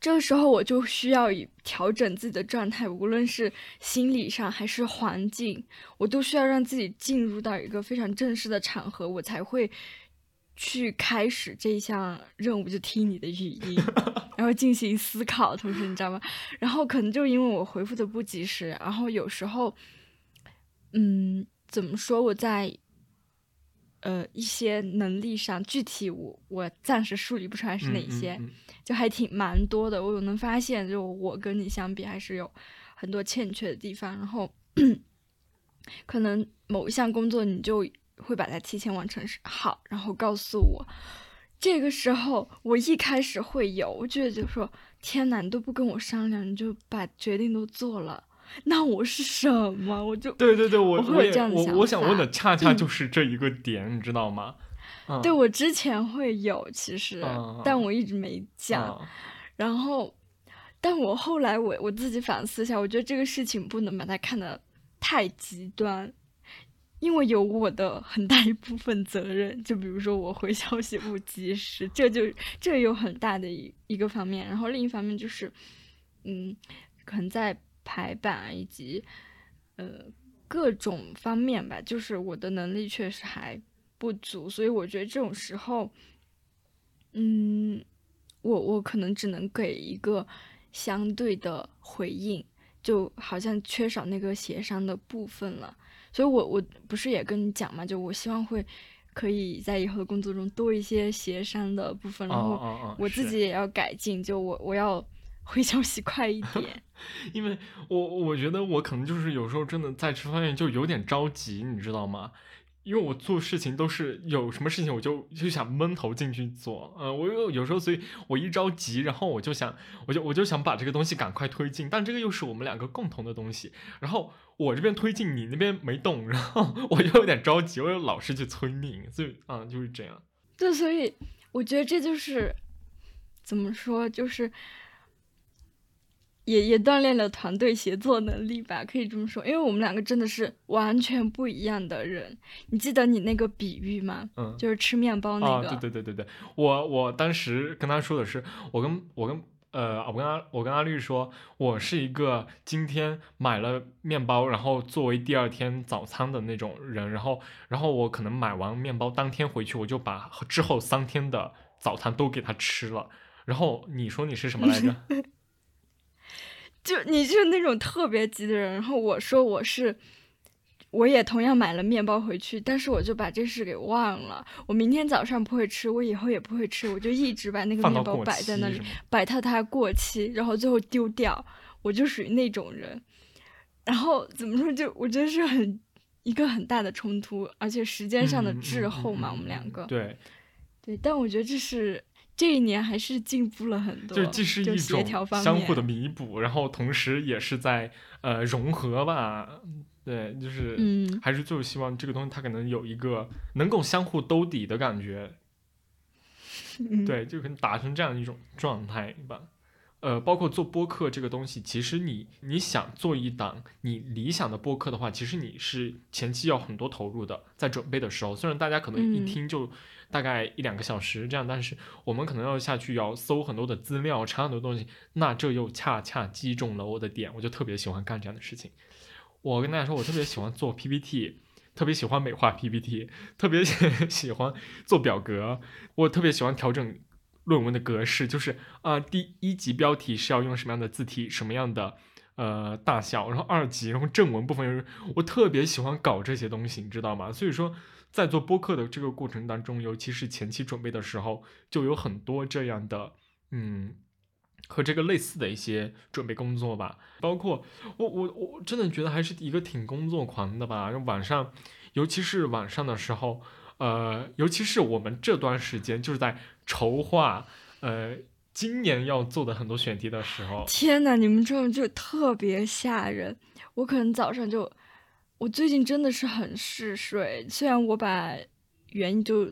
这个时候我就需要以调整自己的状态，无论是心理上还是环境，我都需要让自己进入到一个非常正式的场合，我才会去开始这项任务，就听你的语音，然后进行思考。同时，你知道吗？然后可能就因为我回复的不及时，然后有时候，嗯，怎么说？我在呃一些能力上，具体我我暂时梳理不出来是哪嗯些。嗯嗯就还挺蛮多的，我有能发现，就我跟你相比，还是有很多欠缺的地方。然后，可能某一项工作，你就会把它提前完成好，然后告诉我。这个时候，我一开始会有，我觉得就说，天哪，你都不跟我商量，你就把决定都做了，那我是什么？我就对对对，我我会这样的想我我想问的恰恰就是这一个点，你知道吗？嗯对我之前会有，其实，嗯但我一直没讲。嗯然后，但我后来我我自己反思一下，我觉得这个事情不能把它看得太极端，因为有我的很大一部分责任。就比如说我回消息不及时，这就这有很大的一一个方面。然后另一方面就是，嗯，可能在排版啊以及呃各种方面吧，就是我的能力确实还不足，所以我觉得这种时候，嗯，我我可能只能给一个相对的回应，就好像缺少那个协商的部分了。所以我我不是也跟你讲嘛，就我希望会可以在以后的工作中多一些协商的部分，然后我自己也要改进，就我我要回消息快一点。[LAUGHS] 因为我我觉得我可能就是有时候真的在这方面就有点着急，你知道吗？因为我做事情都是有什么事情我就就想闷头进去做，呃，我有有时候所以我一着急，然后我就想我就我就想把这个东西赶快推进，但这个又是我们两个共同的东西，然后我这边推进，你那边没动，然后 [LAUGHS] 我又有点着急，我又老是去催命，所以啊、就是这样。对，所以我觉得这就是怎么说，就是也也锻炼了团队协作能力吧，可以这么说。因为我们两个真的是完全不一样的人。你记得你那个比喻吗？嗯，就是吃面包那啊，个。对对对对对，我我当时跟他说的是，我跟我跟呃，我跟阿我跟阿绿说，我是一个今天买了面包，然后作为第二天早餐的那种人，然后然后我可能买完面包当天回去，我就把之后三天的早餐都给他吃了。然后你说你是什么来着？[LAUGHS] 就你就是那种特别急的人，然后我说我是，我也同样买了面包回去，但是我就把这事给忘了。我明天早上不会吃，我以后也不会吃，我就一直把那个面包摆在那里摆到它过期，然后最后丢掉。我就属于那种人。然后怎么说就，我觉得是很一个很大的冲突，而且时间上的嗯滞后嘛，嗯嗯我们两个。对，但我觉得这是这一年还是进步了很多，就是既是一种相互的弥补，然后同时也是在呃融合吧。对，就是嗯还是就是希望这个东西它可能有一个能够相互兜底的感觉，嗯，对，就可能达成这样一种状态吧。呃，包括做播客这个东西，其实你你想做一档你理想的播客的话，其实你是前期要很多投入的，在准备的时候，虽然大家可能一嗯听就大概一两个小时这样，但是我们可能要下去要搜很多的资料，查很多东西，那这又恰恰击中了我的点，我就特别喜欢干这样的事情。我跟大家说，我特别喜欢做 PPT，特别喜欢美化 PPT，特别 [LAUGHS] 喜欢做表格，我特别喜欢调整论文的格式，就是啊、呃第一级标题是要用什么样的字体，什么样的呃大小，然后二级，然后正文部分，我特别喜欢搞这些东西，你知道吗？所以说，在做播客的这个过程当中，尤其是前期准备的时候，就有很多这样的嗯。和这个类似的一些准备工作吧，包括我我我真的觉得还是一个挺工作狂的吧。晚上，尤其是晚上的时候，呃，尤其是我们这段时间就是在筹划，呃，今年要做的很多选题的时候，天呐，你们这种就特别吓人。我可能早上就，我最近真的是很嗜睡，虽然我把原因就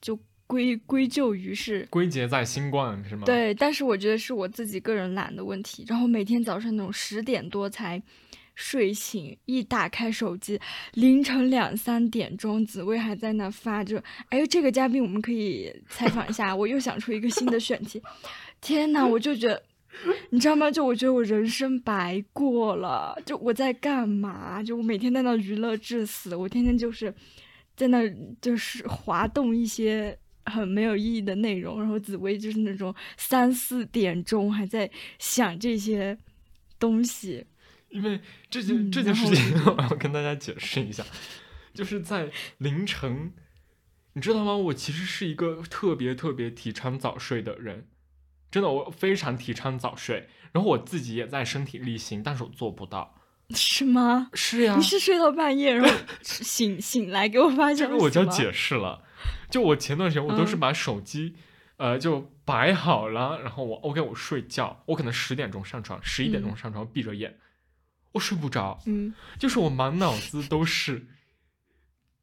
就归归咎于是归结在新冠是吗？，对，但是我觉得是我自己个人懒的问题。然后每天早上那种十点多才睡醒，一打开手机，凌晨两三点钟，紫薇还在那发着，哎，这个嘉宾我们可以采访一下，我又想出一个新的选题。[LAUGHS] 天呐，我就觉得，你知道吗？就我觉得我人生白过了，就我在干嘛？就我每天在那娱乐至死，我天天就是在那就是滑动一些很没有意义的内容，然后紫薇就是那种三四点钟还在想这些东西。因为这件、嗯这件事情我我要跟大家解释一下，就是在凌晨，你知道吗？我其实是一个特别特别提倡早睡的人，真的，我非常提倡早睡。然后我自己也在身体力行，但是我做不到。[LAUGHS] 是吗？是呀，你是睡到半夜，然后醒醒来给我发消息这个我就要解释了。就我前段时间我都是嗯把手机，呃，就摆好了，然后我 OK 我睡觉，我可能十点钟上床，十一点钟嗯上床，闭着眼，我睡不着，嗯，就是我满脑子都是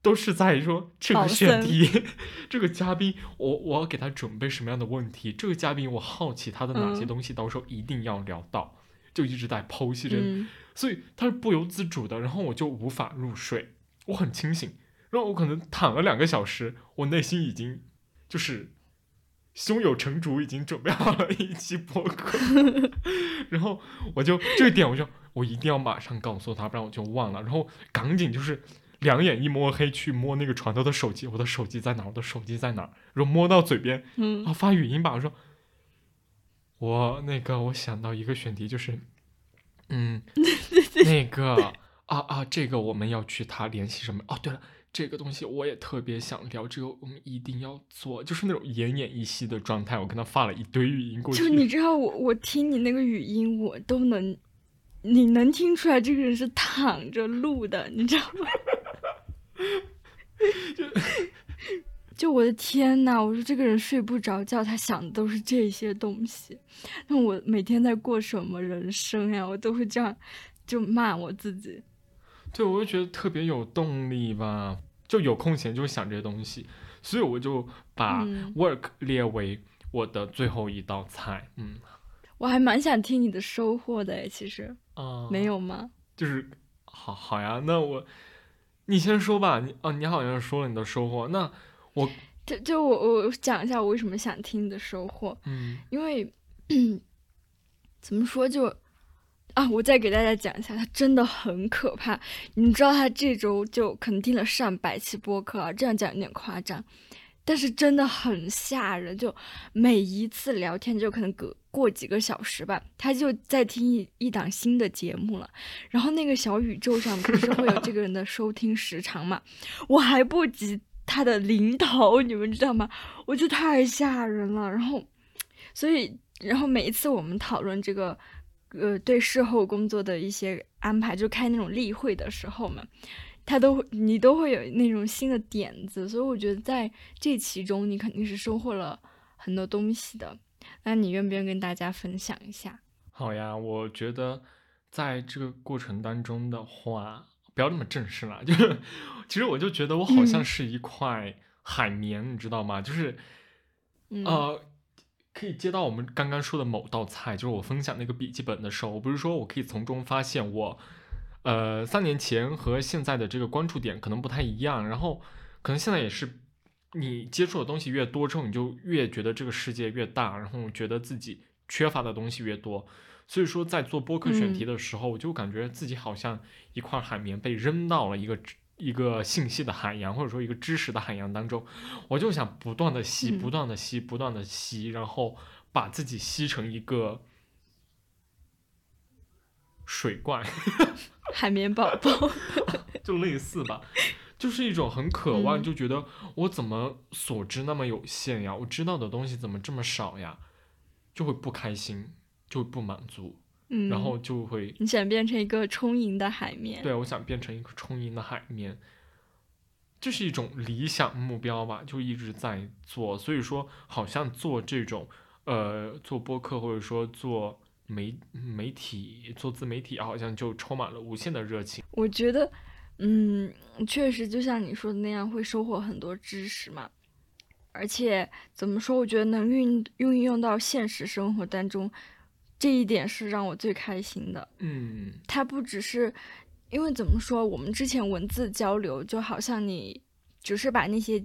都是在说这个选题，[LAUGHS] 这个嘉宾，我我要给他准备什么样的问题？这个嘉宾我好奇他的哪些嗯。东西，到时候一定要聊到，就一直在剖析这个嗯。所以他是不由自主的，然后我就无法入睡，我很清醒，然后我可能躺了两个小时，我内心已经就是胸有成竹，已经准备好了一期播客，[LAUGHS] 然后我就这一点我就我一定要马上告诉他，不然我就忘了，然后赶紧就是两眼一摸黑去摸那个床头的手机，我的手机在哪？我的手机在哪？然后摸到嘴边，嗯啊，发语音吧，我说，我那个我想到一个选题，就是，嗯，[LAUGHS] 那个啊啊，这个我们要去他联系什么？哦，对了，这个东西我也特别想聊，这个我们一定要做，就是那种奄奄一息的状态。我跟他发了一堆语音过去，就你知道我我听你那个语音，我都能，你能听出来这个人是躺着录的，你知道吗？[LAUGHS] [LAUGHS] 就我的天呐，我说这个人睡不着觉，他想的都是这些东西。那我每天在过什么人生呀？我都会这样就骂我自己。对我就觉得特别有动力吧，就有空闲就会想这些东西，所以我就把嗯 work 列为我的最后一道菜。嗯我还蛮想听你的收获的诶，其实啊，没有吗？就是好好呀，那我你先说吧，你哦，你好像说了你的收获，那我就就我我讲一下我为什么想听你的收获。嗯因为怎么说就啊，我再给大家讲一下，他真的很可怕。你知道他这周就可能听了上百期播客啊，这样讲有点夸张，但是真的很吓人。就每一次聊天，就可能隔过几个小时吧，他就在听一一档新的节目了。然后那个小宇宙上不是会有这个人的收听时长嘛？[LAUGHS] 我还不及他的零头，你们知道吗？我就太吓人了。然后，所以，然后每一次我们讨论这个，呃，对事后工作的一些安排，就开那种例会的时候嘛，他都会你都会有那种新的点子，所以我觉得在这其中你肯定是收获了很多东西的。那你愿不愿意跟大家分享一下？好呀，我觉得在这个过程当中的话，不要那么正式啦，[LAUGHS] 就是其实我就觉得我好像嗯是一块海绵，你知道吗？就是嗯，呃，可以接到我们刚刚说的某道菜，就是我分享那个笔记本的时候，我不是说我可以从中发现我，呃，三年前和现在的这个关注点可能不太一样，然后可能现在也是，你接触的东西越多之后，你就越觉得这个世界越大，然后觉得自己缺乏的东西越多，所以说在做播客选题嗯。的时候，我就感觉自己好像一块海绵被扔到了一个一个信息的海洋，或者说一个知识的海洋当中，我就想不断的吸，嗯。不断的吸，不断的吸，然后把自己吸成一个水怪，[LAUGHS] 海绵宝宝，[LAUGHS] 就类似吧，就是一种很渴望，嗯。就觉得我怎么所知那么有限呀，我知道的东西怎么这么少呀，就会不开心，就会不满足，嗯，然后就会你想变成一个充盈的海绵，对，我想变成一个充盈的海绵，这是一种理想目标吧，就一直在做。所以说，好像做这种呃做播客或者说做媒媒体、做自媒体，好像就充满了无限的热情。我觉得，嗯，确实就像你说的那样，会收获很多知识嘛。而且怎么说，我觉得能运运用到现实生活当中，这一点是让我最开心的。嗯它不只是，因为怎么说，我们之前文字交流就好像你只是把那些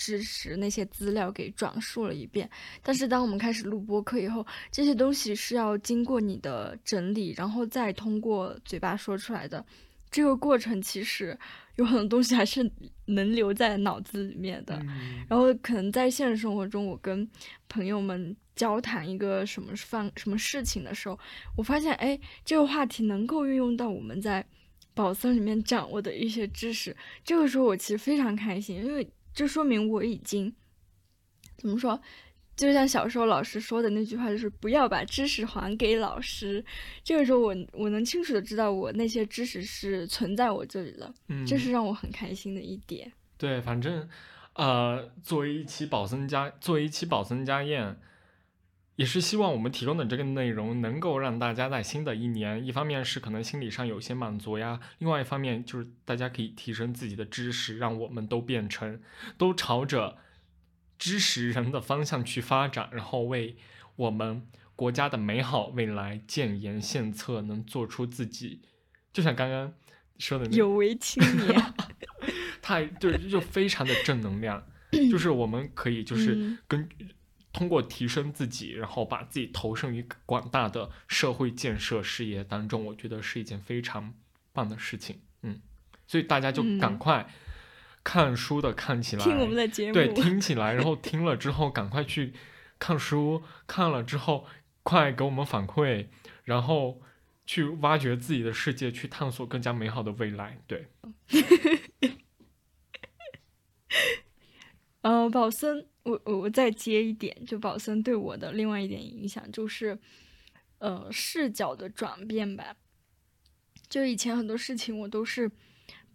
知识、那些资料给转述了一遍，但是当我们开始录播课以后，这些东西是要经过你的整理，然后再通过嘴巴说出来的。这个过程其实有很多东西还是能留在脑子里面的。嗯然后可能在现实生活中，我跟朋友们交谈一个什么方什么事情的时候，我发现，哎，这个话题能够运用到我们在宝森里面掌握的一些知识。这个时候我其实非常开心，因为这说明我已经怎么说，就像小时候老师说的那句话，就是不要把知识还给老师。这个时候我我能清楚的知道我那些知识是存在我这里了，嗯，这是让我很开心的一点。对，反正呃，作为一期保森家，作为一期保森家宴，也是希望我们提供的这个内容能够让大家在新的一年，一方面是可能心理上有些满足呀，另外一方面就是大家可以提升自己的知识，让我们都变成都朝着知识人的方向去发展，然后为我们国家的美好未来建言献策，能做出自己，就像刚刚说的那有为青年，[LAUGHS] 太对，就非常的正能量，[LAUGHS] 就是我们可以就是嗯跟。通过提升自己，然后把自己投身于广大的社会建设事业当中，我觉得是一件非常棒的事情。嗯，所以大家就赶嗯快看书的看起来，听我们的节目，对，听起来，然后听了之后赶快去看书，[LAUGHS] 看了之后快给我们反馈，然后去挖掘自己的世界，去探索更加美好的未来。对，[LAUGHS] 呃，宝森，我我我再接一点，就宝森对我的另外一点影响就是，呃，视角的转变吧。就以前很多事情我都是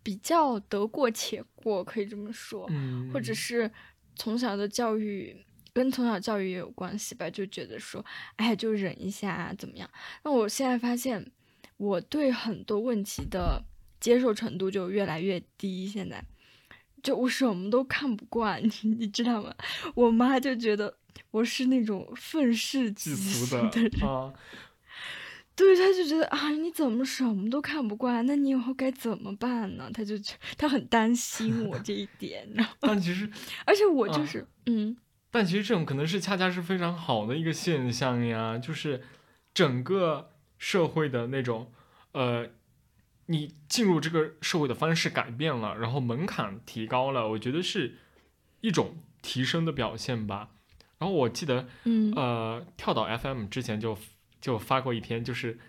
比较得过且过，可以这么说，嗯，或者是从小的教育跟从小教育也有关系吧，就觉得说，哎，就忍一下啊，怎么样？那我现在发现，我对很多问题的接受程度就越来越低。现在，就我什么都看不惯，你你知道吗？我妈就觉得我是那种愤世嫉俗俗的人，啊，[LAUGHS] 对，她就觉得啊，你怎么什么都看不惯？那你以后该怎么办呢？她就觉她很担心我这一点，然后，但其实，而且我就啊是，嗯。但其实这种可能是恰恰是非常好的一个现象呀，就是整个社会的那种，呃，你进入这个社会的方式改变了，然后门槛提高了，我觉得是一种提升的表现吧。然后我记得，嗯呃，跳岛 FM 之前就就发过一篇，就是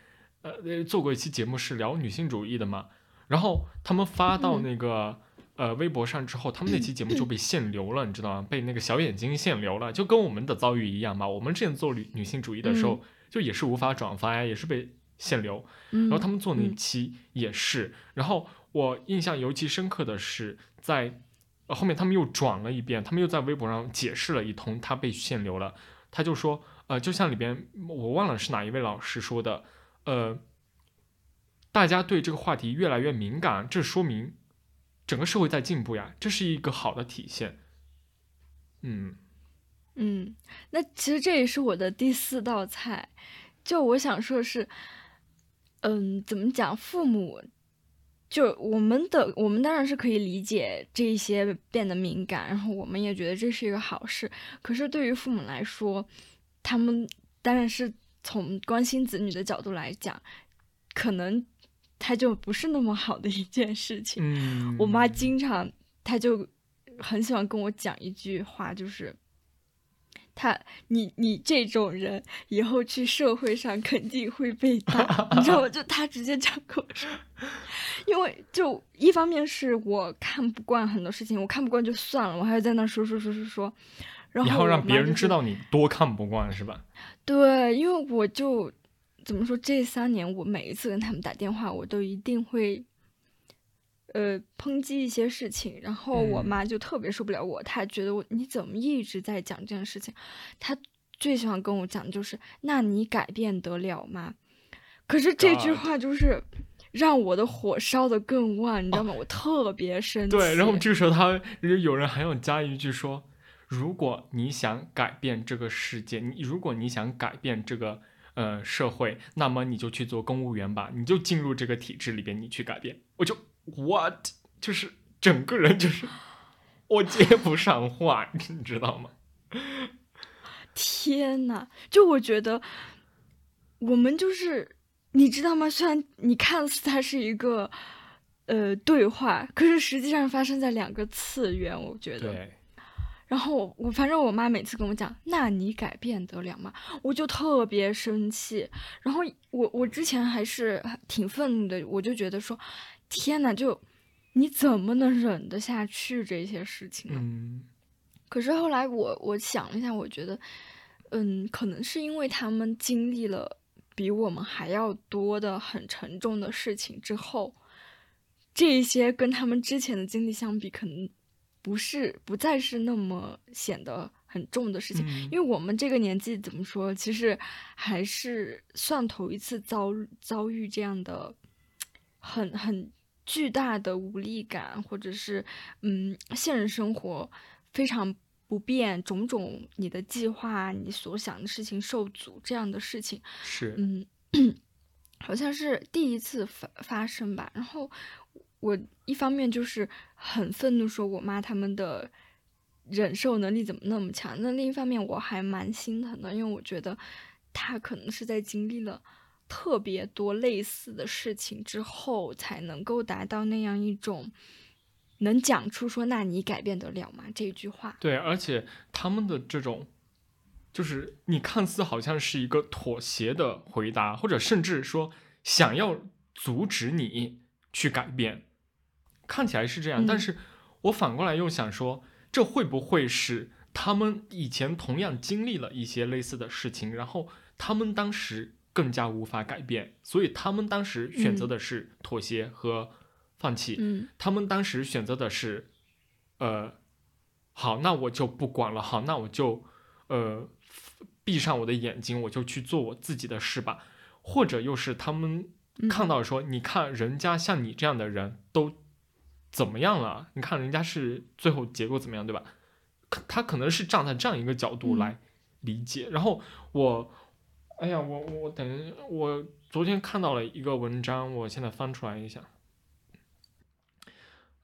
呃呃做过一期节目是聊女性主义的嘛，然后他们发到嗯那个、呃微博上之后，他们那期节目就被限流了，你知道吗？被那个小眼睛限流了，就跟我们的遭遇一样嘛。我们之前做女女性主义的时候，就也是无法转发呀，也是被限流。嗯，然后他们做那嗯期也是，然后我印象尤其深刻的是在。呃后面他们又转了一遍，他们又在微博上解释了一通，他被限流了。他就说，呃，就像里边我忘了是哪一位老师说的，呃，大家对这个话题越来越敏感，这说明整个社会在进步呀，这是一个好的体现。嗯嗯，那其实这也是我的第四道菜。就我想说的是，嗯，怎么讲？父母就我们的，我们当然是可以理解这一些变得敏感，然后我们也觉得这是一个好事。可是对于父母来说，他们当然是从关心子女的角度来讲，可能他就不是那么好的一件事情。嗯，我妈经常，她就很喜欢跟我讲一句话，就是，她你你这种人以后去社会上肯定会被打，[LAUGHS] 你知道吗？就他直接这样跟我说，因为就一方面是我看不惯很多事情，我看不惯就算了，我还要在那说说说说说，然后让别人知道你多看不惯是吧？对，因为我就怎么说，这三年我每一次跟他们打电话，我都一定会，呃，抨击一些事情，然后我嗯妈就特别受不了我，她觉得我你怎么一直在讲这件事情，她最喜欢跟我讲的就是，那你改变得了吗？可是这句话就是让我的火烧得更旺，你知道吗？我特别生气。对，然后这个时候他有人还要加一句说，如果你想改变这个世界，你如果你想改变这个呃社会，那么你就去做公务员吧，你就进入这个体制里边，你去改变。我就 what，就是整个人就是我接不上话，[LAUGHS] 你知道吗？天呐，就我觉得我们就是你知道吗？虽然你看似它是一个呃对话，可是实际上发生在两个次元，我觉得。对，然后我我反正我妈每次跟我讲，那你改变得了吗？我就特别生气。然后我我之前还是挺愤怒的，我就觉得说，天呐，就你怎么能忍得下去这些事情呢？嗯可是后来我我想了一下，我觉得，嗯，可能是因为他们经历了比我们还要多的很沉重的事情之后，这一些跟他们之前的经历相比，可能不是不再是那么显得很很重的事情。嗯因为我们这个年纪怎么说，其实还是算头一次遭遭遇这样的很很巨大的无力感，或者是嗯，现实生活非常不便，种种你的计划、你所想的事情受阻这样的事情，是，嗯，[CLEARS THROAT] 好像是第一次发发生吧。然后我一方面就是很愤怒，说我妈他们的忍受能力怎么那么强？那另一方面我还蛮心疼的，因为我觉得他可能是在经历了特别多类似的事情之后，才能够达到那样一种能讲出说“那你改变得了吗”这句话。对，而且他们的这种，就是你看似好像是一个妥协的回答，或者甚至说想要阻止你去改变，看起来是这样，但嗯。是我反过来又想说，这会不会是他们以前同样经历了一些类似的事情，然后他们当时更加无法改变，所以他们当时选择嗯的是妥协和放弃。嗯他们当时选择的是，呃，好，那我就不管了，好，那我就呃闭上我的眼睛，我就去做我自己的事吧。或者又是他们嗯看到说，你看人家像你这样的人都怎么样了？你看人家是最后结果怎么样，对吧？可他可能是站在这样一个角度嗯来理解。然后我，哎呀，我我等我昨天看到了一个文章，我现在翻出来一下。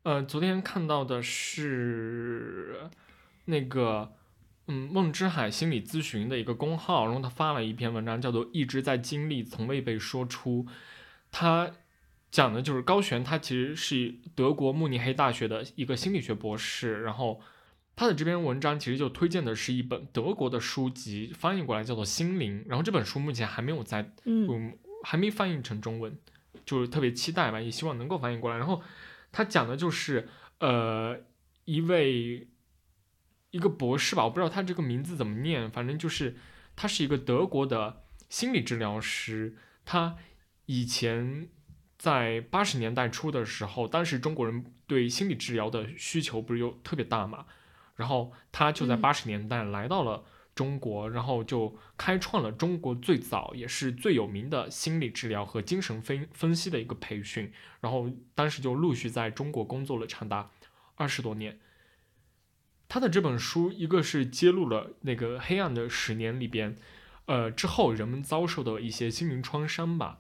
呃，昨天看到的是那个，嗯，梦之海心理咨询的一个公号，然后他发了一篇文章，叫做《一直在经历，从未被说出》。他讲的就是高璇，他其实是德国慕尼黑大学的一个心理学博士，然后他的这篇文章其实就推荐的是一本德国的书籍，翻译过来叫做《心灵》，然后这本书目前还没有在嗯嗯，还没翻译成中文，就是特别期待吧，也希望能够翻译过来。然后他讲的就是呃一位一个博士吧，我不知道他这个名字怎么念，反正就是他是一个德国的心理治疗师，他以前。在八十年代初的时候，当时中国人对心理治疗的需求不是有特别大嘛，然后他就在嗯八十年代来到了中国，然后就开创了中国最早也是最有名的心理治疗和精神分分析的一个培训，然后当时就陆续在中国工作了长达二十多年。他的这本书，一个是揭露了那个黑暗的十年里边，呃之后人们遭受的一些心灵创伤吧。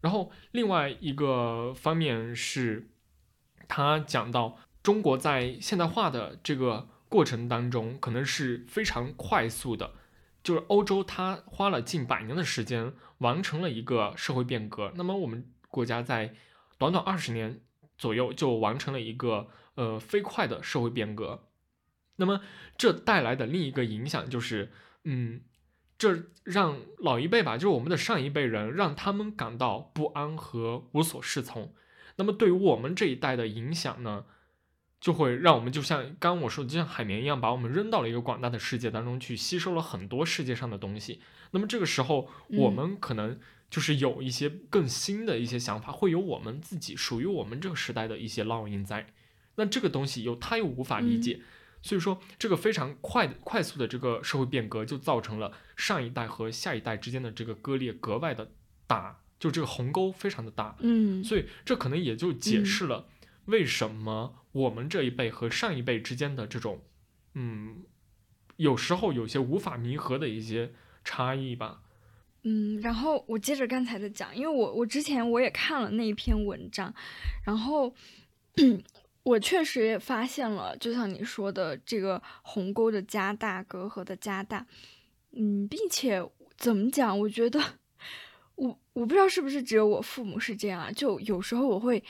然后另外一个方面是，他讲到中国在现代化的这个过程当中，可能是非常快速的，就是欧洲它花了近百年的时间完成了一个社会变革，那么我们国家在短短二十年左右就完成了一个呃飞快的社会变革，那么这带来的另一个影响就是，嗯。这让老一辈吧，就是我们的上一辈人，让他们感到不安和无所适从。那么对于我们这一代的影响呢，就会让我们就像刚刚我说的，就像海绵一样，把我们扔到了一个广大的世界当中去，吸收了很多世界上的东西。那么这个时候，我嗯们可能就是有一些更新的一些想法，会有我们自己属于我们这个时代的一些烙印在。那这个东西又他又无法理解。所以说，这个非常快的、快速的这个社会变革，就造成了上一代和下一代之间的这个割裂格外的大，就这个鸿沟非常的大。嗯所以这可能也就解嗯释了为什么我们这一辈和上一辈之间的这种，嗯，有时候有些无法弥合的一些差异吧。嗯，然后我接着刚才的讲，因为我我之前我也看了那一篇文章，然后 [CLEARS THROAT] 我确实也发现了，就像你说的，这个鸿沟的加大，隔阂的加大，嗯，并且怎么讲？我觉得我我不知道是不是只有我父母是这样啊，就有时候我会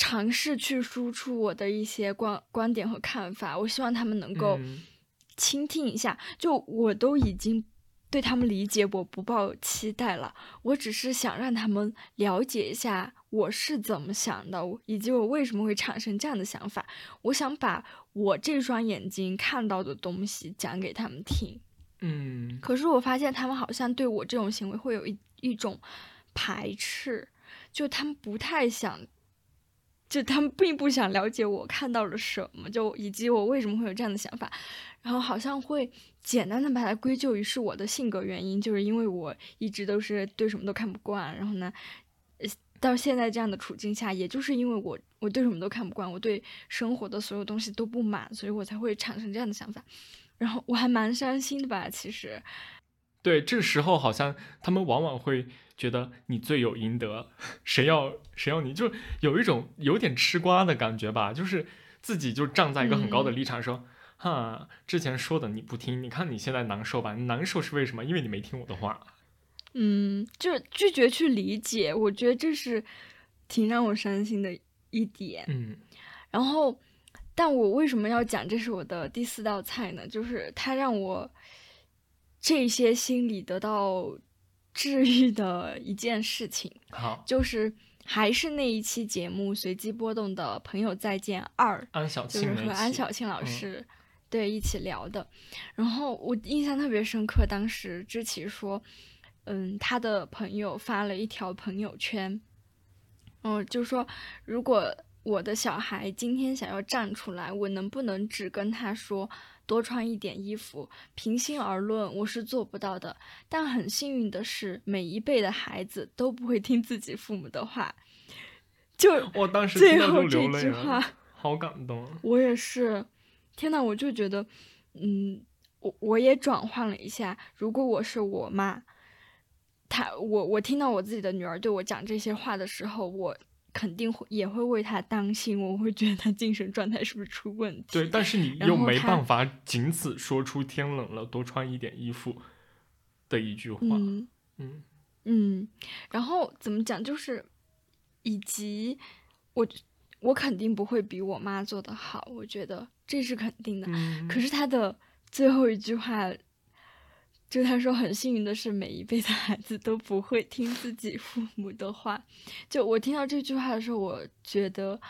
尝试去输出我的一些观观点和看法，我希望他们能够嗯倾听一下。就我都已经对他们理解，我不抱期待了，我只是想让他们了解一下我是怎么想的，以及我为什么会产生这样的想法。我想把我这双眼睛看到的东西讲给他们听。嗯可是我发现他们好像对我这种行为会有一一种排斥，就他们不太想就他们并不想了解我看到了什么，就以及我为什么会有这样的想法，然后好像会简单的把它归咎于是我的性格原因，就是因为我一直都是对什么都看不惯，然后呢，到现在这样的处境下，也就是因为我我对什么都看不惯，我对生活的所有东西都不满，所以我才会产生这样的想法，然后我还蛮伤心的吧，其实。对，这时候好像他们往往会觉得你罪有应得，谁要谁要你，就有一种有点吃瓜的感觉吧，就是自己就站在一个很高的立场说，哈，之前说的你不听，你看你现在难受吧？难受是为什么？因为你没听我的话。嗯，就拒绝去理解，我觉得这是挺让我伤心的一点。嗯，然后，但我为什么要讲这是我的第四道菜呢？就是它让我。这些心理得到治愈的一件事情，好，就是还是那一期节目随机波动的朋友再见二，安小庆就是和安小庆老师对一起聊的。然后我印象特别深刻，当时知琪说，嗯，他的朋友发了一条朋友圈，嗯，就说如果我的小孩今天想要站出来，我能不能只跟他说？多穿一点衣服，平心而论，我是做不到的。但很幸运的是，每一辈的孩子都不会听自己父母的话。就 [LAUGHS] 我当时最后这句话，好感动。我也是，天呐，我就觉得，嗯，我我也转换了一下。如果我是我妈，她我我听到我自己的女儿对我讲这些话的时候，我。肯定会也会为他担心，我会觉得他精神状态是不是出问题？对，但是你又没办法仅此说出“天冷了，多穿一点衣服”的一句话。嗯嗯嗯。然后怎么讲？就是以及我我肯定不会比我妈做的好，我觉得这是肯定的。可是他的最后一句话。就他说，很幸运的是，每一辈的孩子都不会听自己父母的话。就我听到这句话的时候，我觉得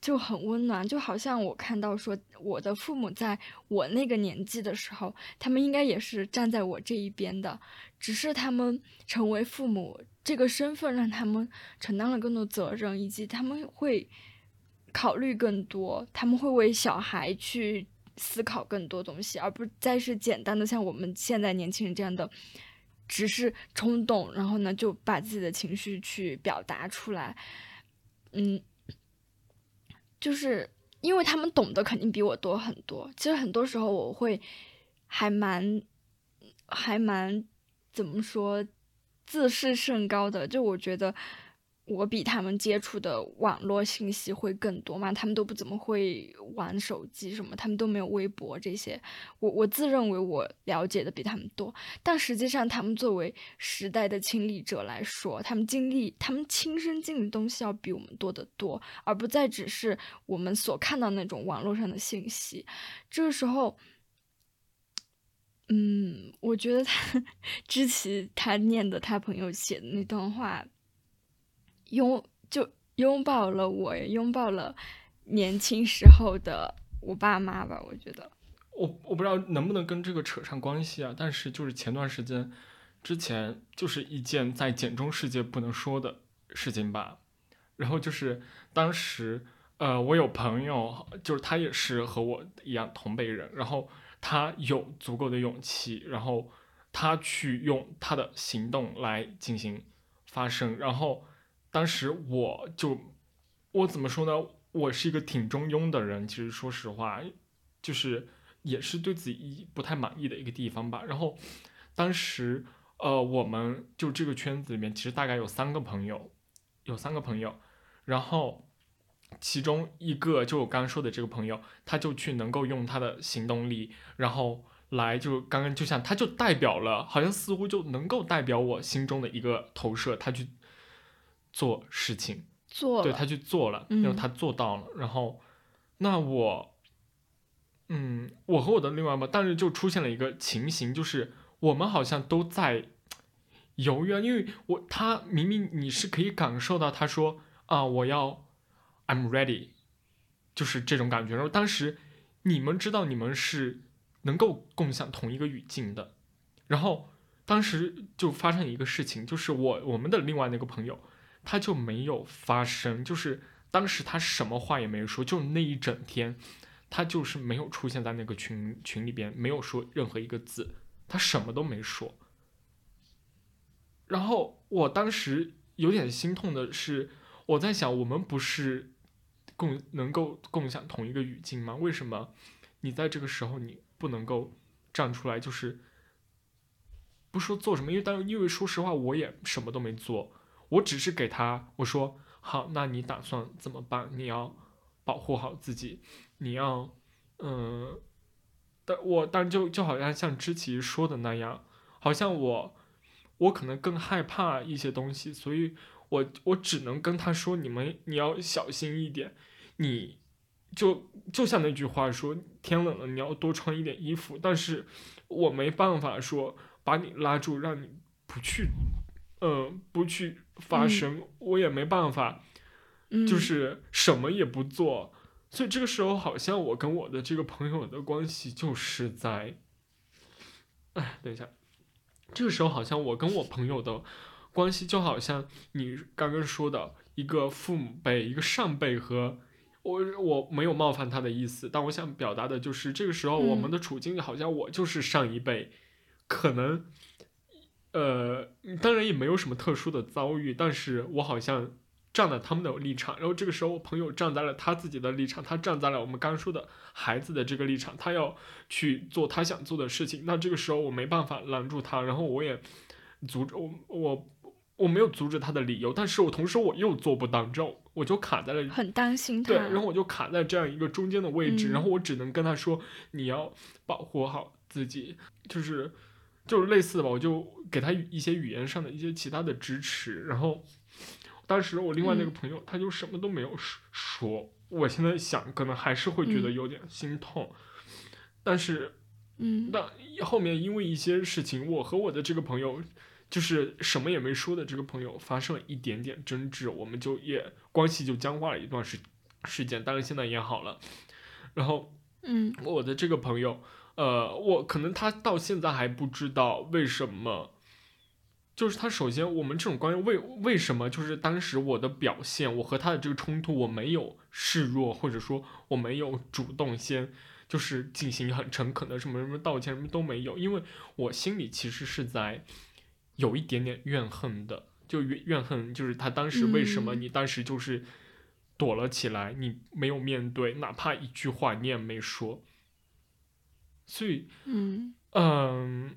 就很温暖，就好像我看到说，我的父母在我那个年纪的时候，他们应该也是站在我这一边的，只是他们成为父母这个身份，让他们承担了更多责任，以及他们会考虑更多，他们会为小孩去。思考更多东西，而不再是简单的像我们现在年轻人这样的，只是冲动，然后呢就把自己的情绪去表达出来。嗯，就是因为他们懂得肯定比我多很多。其实很多时候我会还蛮还蛮怎么说自视甚高的，就我觉得。我比他们接触的网络信息会更多嘛？他们都不怎么会玩手机什么，他们都没有微博这些。我我自认为我了解的比他们多，但实际上他们作为时代的亲历者来说，他们经历、他们亲身经历的东西要比我们多得多，而不再只是我们所看到那种网络上的信息。这个时候，嗯，我觉得他 [LAUGHS] 之前他念的他朋友写的那段话。拥就拥抱了我，拥抱了年轻时候的我爸妈吧。我觉得，我我不知道能不能跟这个扯上关系啊。但是就是前段时间之前，就是一件在简中世界不能说的事情吧。然后就是当时，呃，我有朋友，就是他也是和我一样同辈人，然后他有足够的勇气，然后他去用他的行动来进行发声，然后。当时我就，我怎么说呢？我是一个挺中庸的人，其实说实话，就是也是对自己不太满意的一个地方吧。然后，当时呃，我们就这个圈子里面，其实大概有三个朋友，有三个朋友，然后其中一个就我刚刚说的这个朋友，他就去能够用他的行动力，然后来就刚刚就像他就代表了，好像似乎就能够代表我心中的一个投射，他去。做事情，做对他去做了，然后他做到了，然后那我，嗯，我和我的另外一半，但是就出现了一个情形，就是我们好像都在犹豫啊，因为我他明明你是可以感受到，他说啊，我要，I'm ready，就是这种感觉。然后当时你们知道你们是能够共享同一个语境的，然后当时就发生一个事情，就是我我们的另外那个朋友。他就没有发声，就是当时他什么话也没说，就那一整天，他就是没有出现在那个群群里边，没有说任何一个字，他什么都没说。然后我当时有点心痛的是，我在想，我们不是共能够共享同一个语境吗？为什么你在这个时候你不能够站出来，就是不说做什么？因为当因为说实话，我也什么都没做，我只是给他我说好，那你打算怎么办？你要保护好自己，你要嗯，但我但就就好像像之前说的那样，好像我。我可能更害怕一些东西，所以我我只能跟他说：“你们你要小心一点，你就就像那句话说，天冷了你要多穿一点衣服。”但是我没办法说把你拉住，让你不去，嗯，不去发生，我也没办法，就是什么也不做。所以这个时候，好像我跟我的这个朋友的关系就是在，哎，等一下。这个时候，好像我跟我朋友的关系，就好像你刚刚说的一个父母辈、一个上辈和我，我没有冒犯他的意思，但我想表达的就是，这个时候我们的处境，好像我就是上一辈，可能，呃，当然也没有什么特殊的遭遇，但是我好像。站在他们的立场，然后这个时候我朋友站在了他自己的立场，他站在了我们刚说的孩子的这个立场，他要去做他想做的事情。那这个时候我没办法拦住他，然后我也阻止我我我没有阻止他的理由，但是我同时我又做不到，你知道，我就卡在了很担心他，对，然后我就卡在这样一个中间的位置，然后我只能跟他说你要保护好自己，就是就是类似的吧，我就给他一些语言上的一些其他的支持，然后。当时我另外那个朋友，他就什么都没有说。我现在想，可能还是会觉得有点心痛。但是，嗯，那后面因为一些事情，我和我的这个朋友，就是什么也没说的这个朋友，发生了一点点争执，我们就也关系就僵化了一段时时间。当然现在也好了。然后，嗯，我的这个朋友，呃，我可能他到现在还不知道为什么。就是他首先，我们这种关系为为什么就是当时我的表现，我和他的这个冲突，我没有示弱，或者说我没有主动先就是进行很诚恳的什么什么道歉，什么都没有，因为我心里其实是在有一点点怨恨的，就怨怨恨，就是他当时为什么你当时就是躲了起来，你没有面对，哪怕一句话你也没说，所以嗯嗯。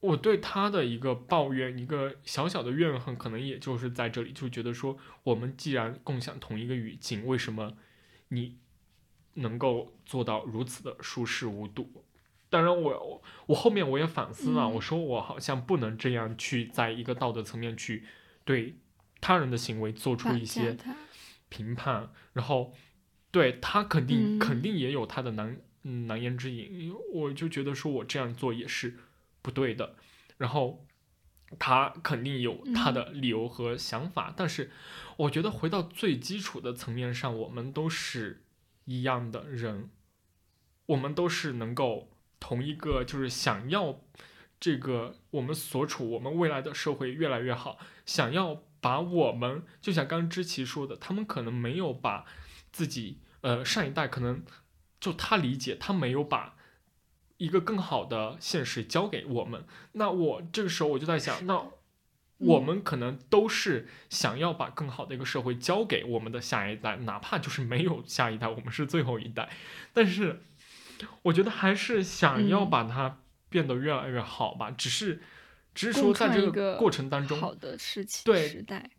我对他的一个抱怨，一个小小的怨恨，可能也就是在这里，就觉得说，我们既然共享同一个语境，为什么你能够做到如此的熟视无睹？当然，我我后面我也反思了，我说我好像不能这样去在一个道德层面去对他人的行为做出一些评判，然后对他肯定肯定也有他的难嗯难言之隐，我就觉得说我这样做也是。不对的，然后他肯定有他的理由和想法，但是我觉得回到最基础的层面上，我们都是一样的人，我们都是能够同一个，就是想要这个我们所处我们未来的社会越来越好，想要把我们就像刚知奇说的，他们可能没有把自己呃上一代可能就他理解他没有把。一个更好的现实交给我们，那我这个时候我就在想，那我们可能都是想要把更好的一个社会交给我们的下一代，哪怕就是没有下一代，我们是最后一代，但是我觉得还是想要把它变得越来越好吧，只是只是说在这个过程当中，好的事情，对时代。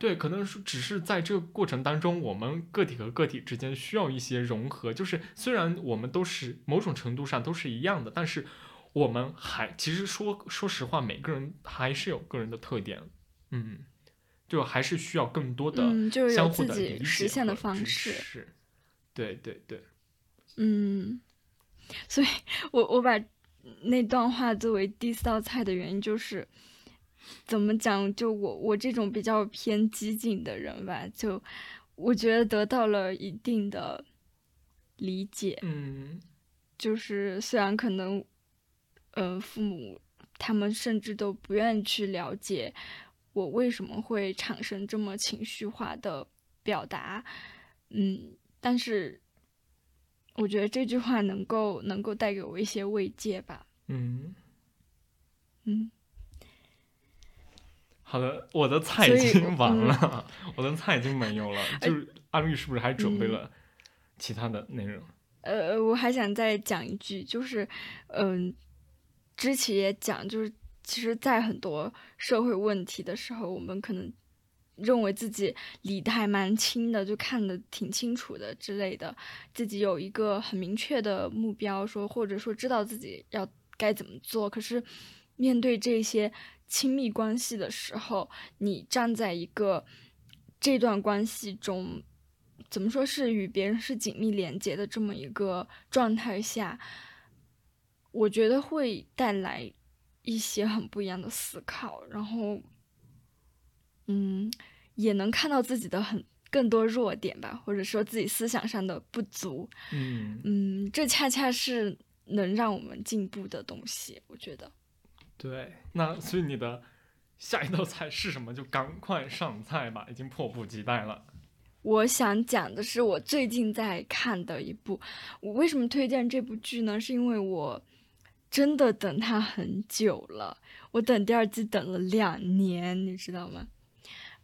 对，可能是只是在这个过程当中，我们个体和个体之间需要一些融合。就是虽然我们都是某种程度上都是一样的，但是我们还其实说说实话，每个人还是有个人的特点。嗯，就还是需要更多的相互的理解的方式。是，对对对。嗯，所以我我把那段话作为第四道菜的原因就是。怎么讲？就我我这种比较偏激进的人吧，就我觉得得到了一定的理解。嗯，就是虽然可能，呃，父母他们甚至都不愿意去了解我为什么会产生这么情绪化的表达，嗯，但是我觉得这句话能够能够带给我一些慰藉吧。嗯，嗯，好的，我的菜已经完嗯了，我的菜已经没有了。就是阿绿是不是还准备嗯了其他的内容？呃，我还想再讲一句，就是，嗯、之前也讲，就是其实，在很多社会问题的时候，我们可能认为自己理得还蛮清的，就看得挺清楚的之类的，自己有一个很明确的目标，说或者说知道自己要该怎么做。可是面对这些亲密关系的时候，你站在一个这段关系中。怎么说是与别人是紧密连接的这么一个状态下，我觉得会带来一些很不一样的思考，然后，嗯，也能看到自己的很更多弱点吧，或者说自己思想上的不足，嗯，嗯，这恰恰是能让我们进步的东西，我觉得。对。那所以你的下一道菜是什么？就赶快上菜吧，已经迫不及待了。我想讲的是我最近在看的一部。我为什么推荐这部剧呢？是因为我真的等它很久了，我等第二季等了两年，你知道吗？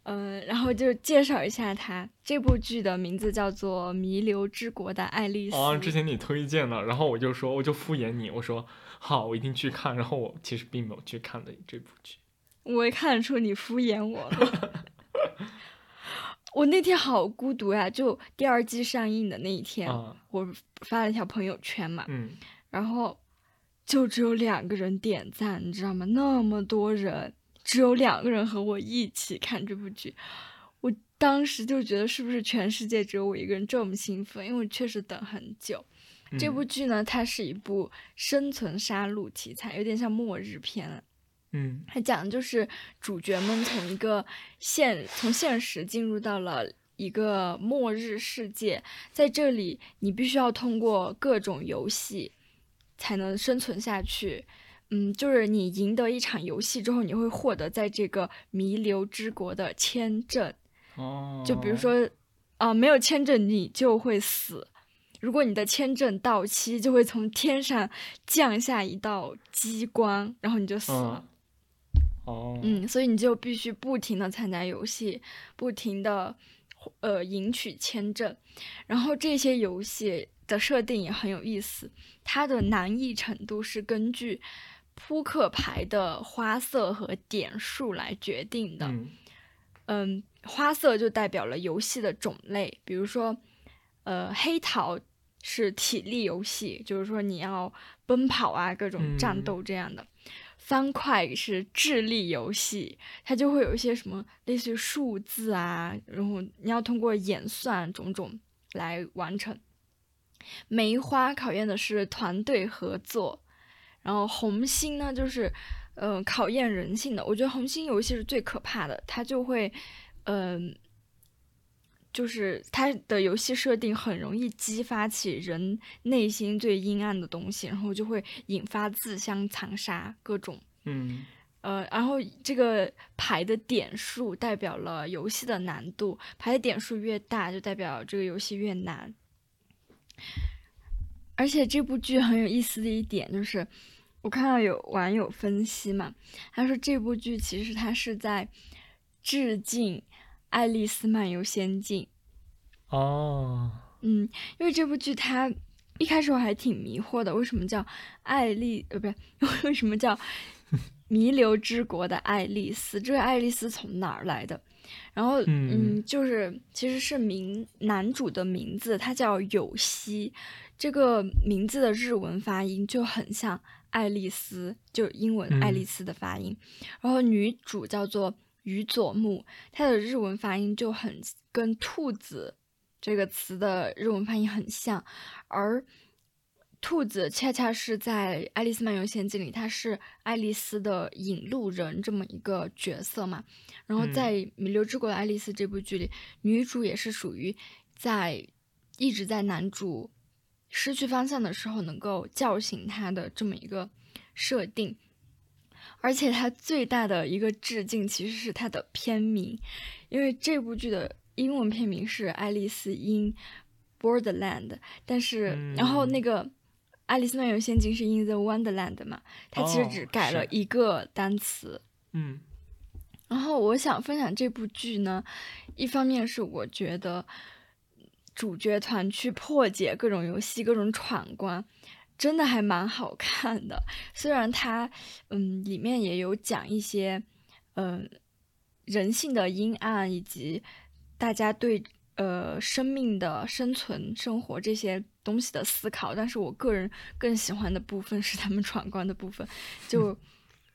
嗯、然后就介绍一下它。这部剧的名字叫做《弥留之国的爱丽丝》。啊，之前你推荐了，然后我就说，我就敷衍你，我说好，我一定去看。然后我其实并没有去看的这部剧。我也看得出你敷衍我了。[LAUGHS] 我那天好孤独呀！就第二季上映的那一天，啊，我发了一条朋友圈嘛，嗯，然后就只有两个人点赞，你知道吗？那么多人，只有两个人和我一起看这部剧，我当时就觉得是不是全世界只有我一个人这么兴奋？因为我确实等很久。这嗯部剧呢，它是一部生存杀戮题材，有点像末日片。嗯它讲的就是主角们从一个现从现实进入到了一个末日世界，在这里你必须要通过各种游戏才能生存下去。嗯，就是你赢得一场游戏之后，你会获得在这个弥留之国的签证。哦，就比如说，啊、没有签证你就会死。如果你的签证到期，就会从天上降下一道激光，然后你就死了。嗯，哦，嗯，所以你就必须不停的参加游戏，不停的呃赢取签证，然后这些游戏的设定也很有意思，它的难易程度是根据扑克牌的花色和点数来决定的。嗯嗯，花色就代表了游戏的种类，比如说，呃，黑桃是体力游戏，就是说你要奔跑啊，各种战嗯斗这样的。方块是智力游戏，它就会有一些什么类似于数字啊，然后你要通过演算种种来完成。梅花考验的是团队合作，然后红心呢就是，呃，考验人性的。我觉得红心游戏是最可怕的，它就会，嗯、就是它的游戏设定很容易激发起人内心最阴暗的东西，然后就会引发自相残杀各种。嗯呃，然后这个牌的点数代表了游戏的难度，牌的点数越大，就代表这个游戏越难。而且这部剧很有意思的一点就是，我看到有网友分析嘛，他说这部剧其实它是在致敬《爱丽丝漫游仙境》。哦，嗯，因为这部剧它一开始我还挺迷惑的，为什么叫爱丽呃，不是 [LAUGHS] 为什么叫弥留之国的爱丽丝？这个爱丽丝从哪儿来的？然后嗯嗯，就是其实是名男主的名字，他叫有希，这个名字的日文发音就很像爱丽丝，就英文爱丽嗯丝的发音。然后女主叫做宇佐木，它的日文发音就很跟兔子这个词的日文发音很像，而兔子恰恰是在《爱丽丝漫游仙境》里，它是爱丽丝的引路人这么一个角色嘛。然后嗯在《弥留之国的爱丽丝》这部剧里，女主也是属于在一直在男主失去方向的时候能够叫醒他的这么一个设定。而且它最大的一个致敬其实是它的片名，因为这部剧的英文片名是《爱丽丝 in Borderland》，但是、然后那嗯个《爱丽丝梦游仙境》是《in the Wonderland》嘛，它其实哦只改了一个单词。嗯。然后我想分享这部剧呢，一方面是我觉得主角团去破解各种游戏、各种闯关，真的还蛮好看的。虽然它嗯里面也有讲一些嗯人性的阴暗以及大家对呃生命的生存、生活这些东西的思考，但是我个人更喜欢的部分是他们闯关的部分，就。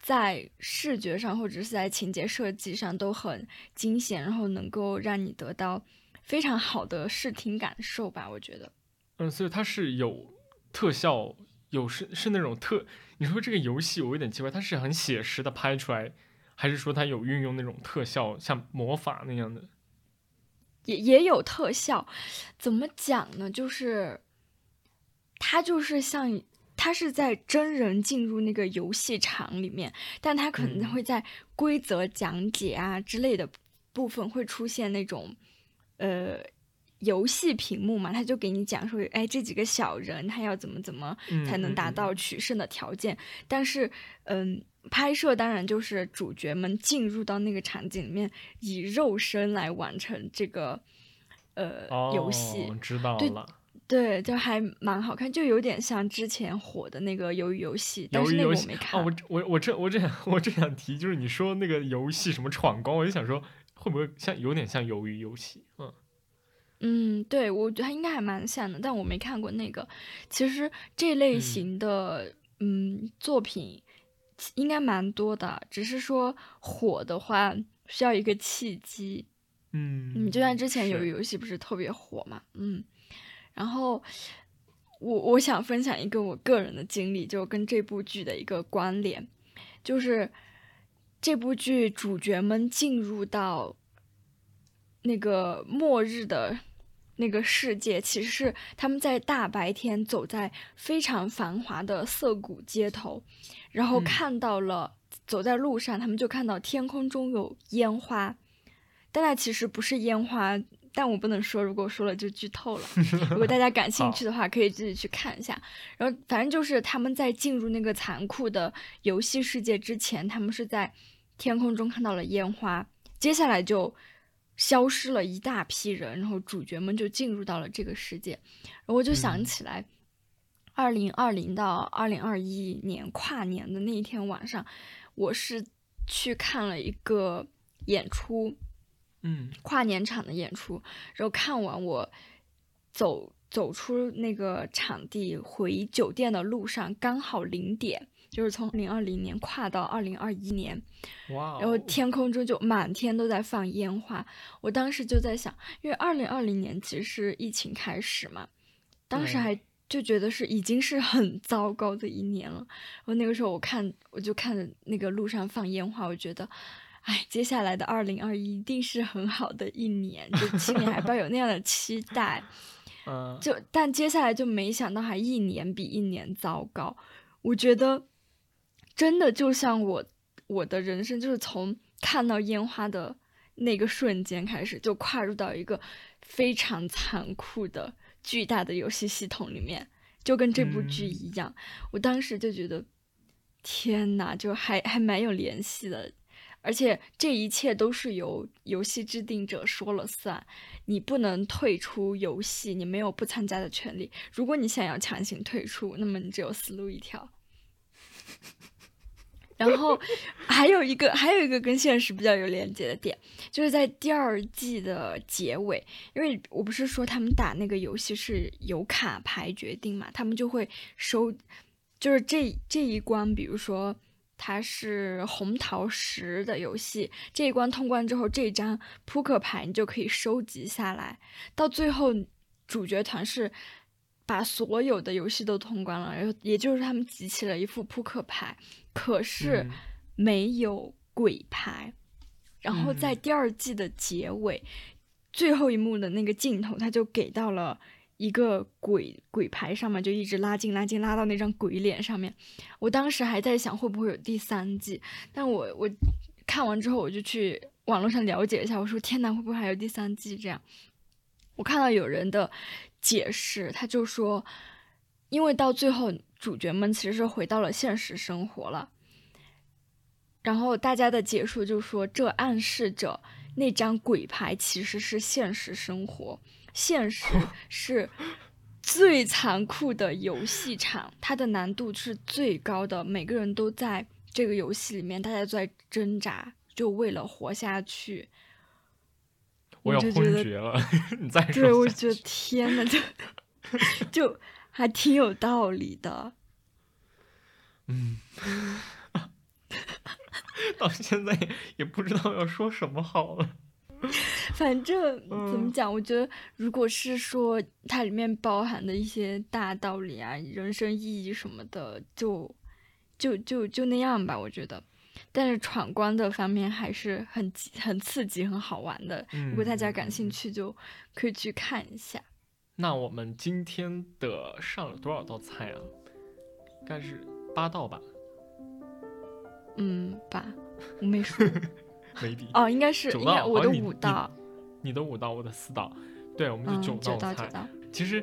在视觉上或者是在情节设计上都很惊险，然后能够让你得到非常好的视听感受吧，我觉得。嗯，所以它是有特效，有是是那种特。你说这个游戏我有点奇怪，它是很写实的拍出来，还是说它有运用那种特效，像魔法那样的？也也有特效，怎么讲呢？就是它就是像它是在真人进入那个游戏场里面，但它可能嗯会在规则讲解啊之类的部分会出现那种呃游戏屏幕嘛，他就给你讲说，哎，这几个小人他要怎么怎么嗯才能达到取胜的条件。但是，嗯，拍摄当然就是主角们进入到那个场景里面，以肉身来完成这个呃、游戏。哦知道对了。对，就还蛮好看，就有点像之前火的那个鱿鱼游戏，但是那我没看。哦，我我我这我这想我这想提，就是你说那个游戏什么闯关，我就想说会不会像有点像鱿鱼游戏？嗯嗯，对，我觉得它应该还蛮像的，但我没看过那个。其实这类嗯型的嗯作品应该蛮多的，只是说火的话需要一个契机。嗯你，就像之前有个游戏不是特别火嘛，嗯，然后我我想分享一个我个人的经历，就跟这部剧的一个关联，就是这部剧主角们进入到那个末日的那个世界，其实是他们在大白天走在非常繁华的涩谷街头，然后嗯看到了、走在路上，他们就看到天空中有烟花，但那其实不是烟花，但我不能说，如果说了就剧透了。[LAUGHS] 如果大家感兴趣的话，可以自己去看一下。然后反正就是他们在进入那个残酷的游戏世界之前，他们是在天空中看到了烟花，接下来就消失了一大批人，然后主角们就进入到了这个世界。然后我就想嗯起来，二零二零到二零二一年跨年的那一天晚上，我是去看了一个演出，嗯跨年场的演出，然后看完我走走出那个场地回酒店的路上，刚好零点，就是从零二零年跨到二零二一年，哇哦，然后天空中就满天都在放烟花。我当时就在想，因为二零二零年其实是疫情开始嘛，当时还就觉得是已经是很糟糕的一年了。然后那个时候我看我就看着那个路上放烟花，我觉得。哎，接下来的二零二一一定是很好的一年，就心里还抱有那样的期待。[LAUGHS] 嗯就但接下来就没想到还一年比一年糟糕。我觉得真的就像我我的人生，就是从看到烟花的那个瞬间开始，就跨入到一个非常残酷的巨大的游戏系统里面，就跟这部剧嗯一样。我当时就觉得，天呐，就还还蛮有联系的。而且这一切都是由游戏制定者说了算，你不能退出游戏，你没有不参加的权利。如果你想要强行退出，那么你只有死路一条。然后还有一个，还有一个跟现实比较有连接的点，就是在第二季的结尾，因为我不是说他们打那个游戏是由卡牌决定嘛，他们就会收，就是这这一关，比如说它是红桃十的游戏，这一关通关之后，这张扑克牌你就可以收集下来，到最后主角团是把所有的游戏都通关了，然后也就是他们集齐了一副扑克牌，可是嗯没有鬼牌。然后在嗯第二季的结尾，最后一幕的那个镜头，他就给到了一个鬼鬼牌上面，就一直拉近拉近拉到那张鬼脸上面。我当时还在想会不会有第三季，但我我看完之后我就去网络上了解一下，我说天呐，会不会还有第三季？这样，我看到有人的解释，他就说，因为到最后主角们其实是回到了现实生活了，然后大家的解说就说，这暗示着那张鬼牌其实是现实生活，现实 [LAUGHS] 是最残酷的游戏场，它的难度是最高的，每个人都在这个游戏里面，大家都在挣扎。就为了活下去，我要就觉得昏厥了。[LAUGHS] 你再说对，我觉得天呐，就就还挺有道理的。嗯，[LAUGHS] 到现在也不知道要说什么好了。反正怎么嗯讲，我觉得如果是说它里面包含的一些大道理啊、人生意义什么的，就就就就那样吧，我觉得。但是闯关的方面还是很激很刺激、很好玩的。如果大家感兴嗯趣，就可以去看一下。那我们今天的上了多少道菜啊？应该是八道吧？嗯吧，[LAUGHS] 我没说 [LAUGHS] 没底。哦，应该是九应该我的道好像你你五道，你的五道，我的四道。对，我们嗯，就九道菜。道九道。其实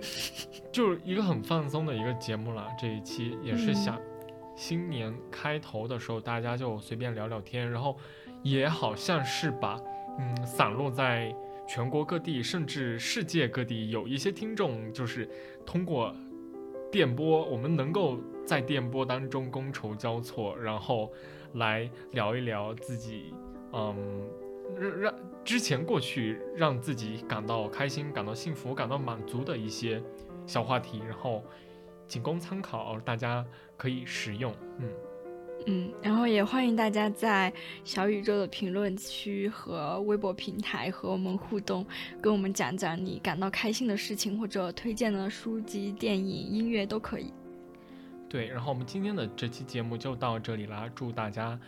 就是一个很放松的一个节目了。这一期也是嗯想新年开头的时候，大家就随便聊聊天，然后也好像是把嗯散落在全国各地，甚至世界各地有一些听众，就是通过电波，我们能够在电波当中觥筹交错，然后来聊一聊自己嗯。让让之前过去让自己感到开心、感到幸福、感到满足的一些小话题，然后仅供参考，大家可以使用。嗯，嗯，然后也欢迎大家在小宇宙的评论区和微博平台和我们互动，跟我们讲讲你感到开心的事情，或者推荐的书籍、电影、音乐都可以。对。然后我们今天的这期节目就到这里啦，祝大家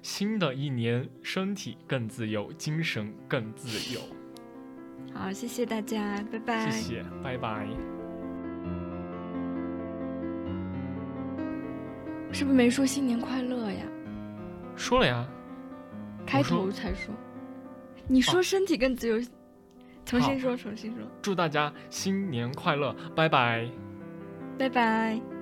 新的一年身体更自由，精神更自由。好，谢谢大家，拜拜。谢谢，拜拜。是不是没说新年快乐呀？说了呀，开头才说。你说身体更自由，重新说，重新说，祝大家新年快乐，拜拜。拜拜。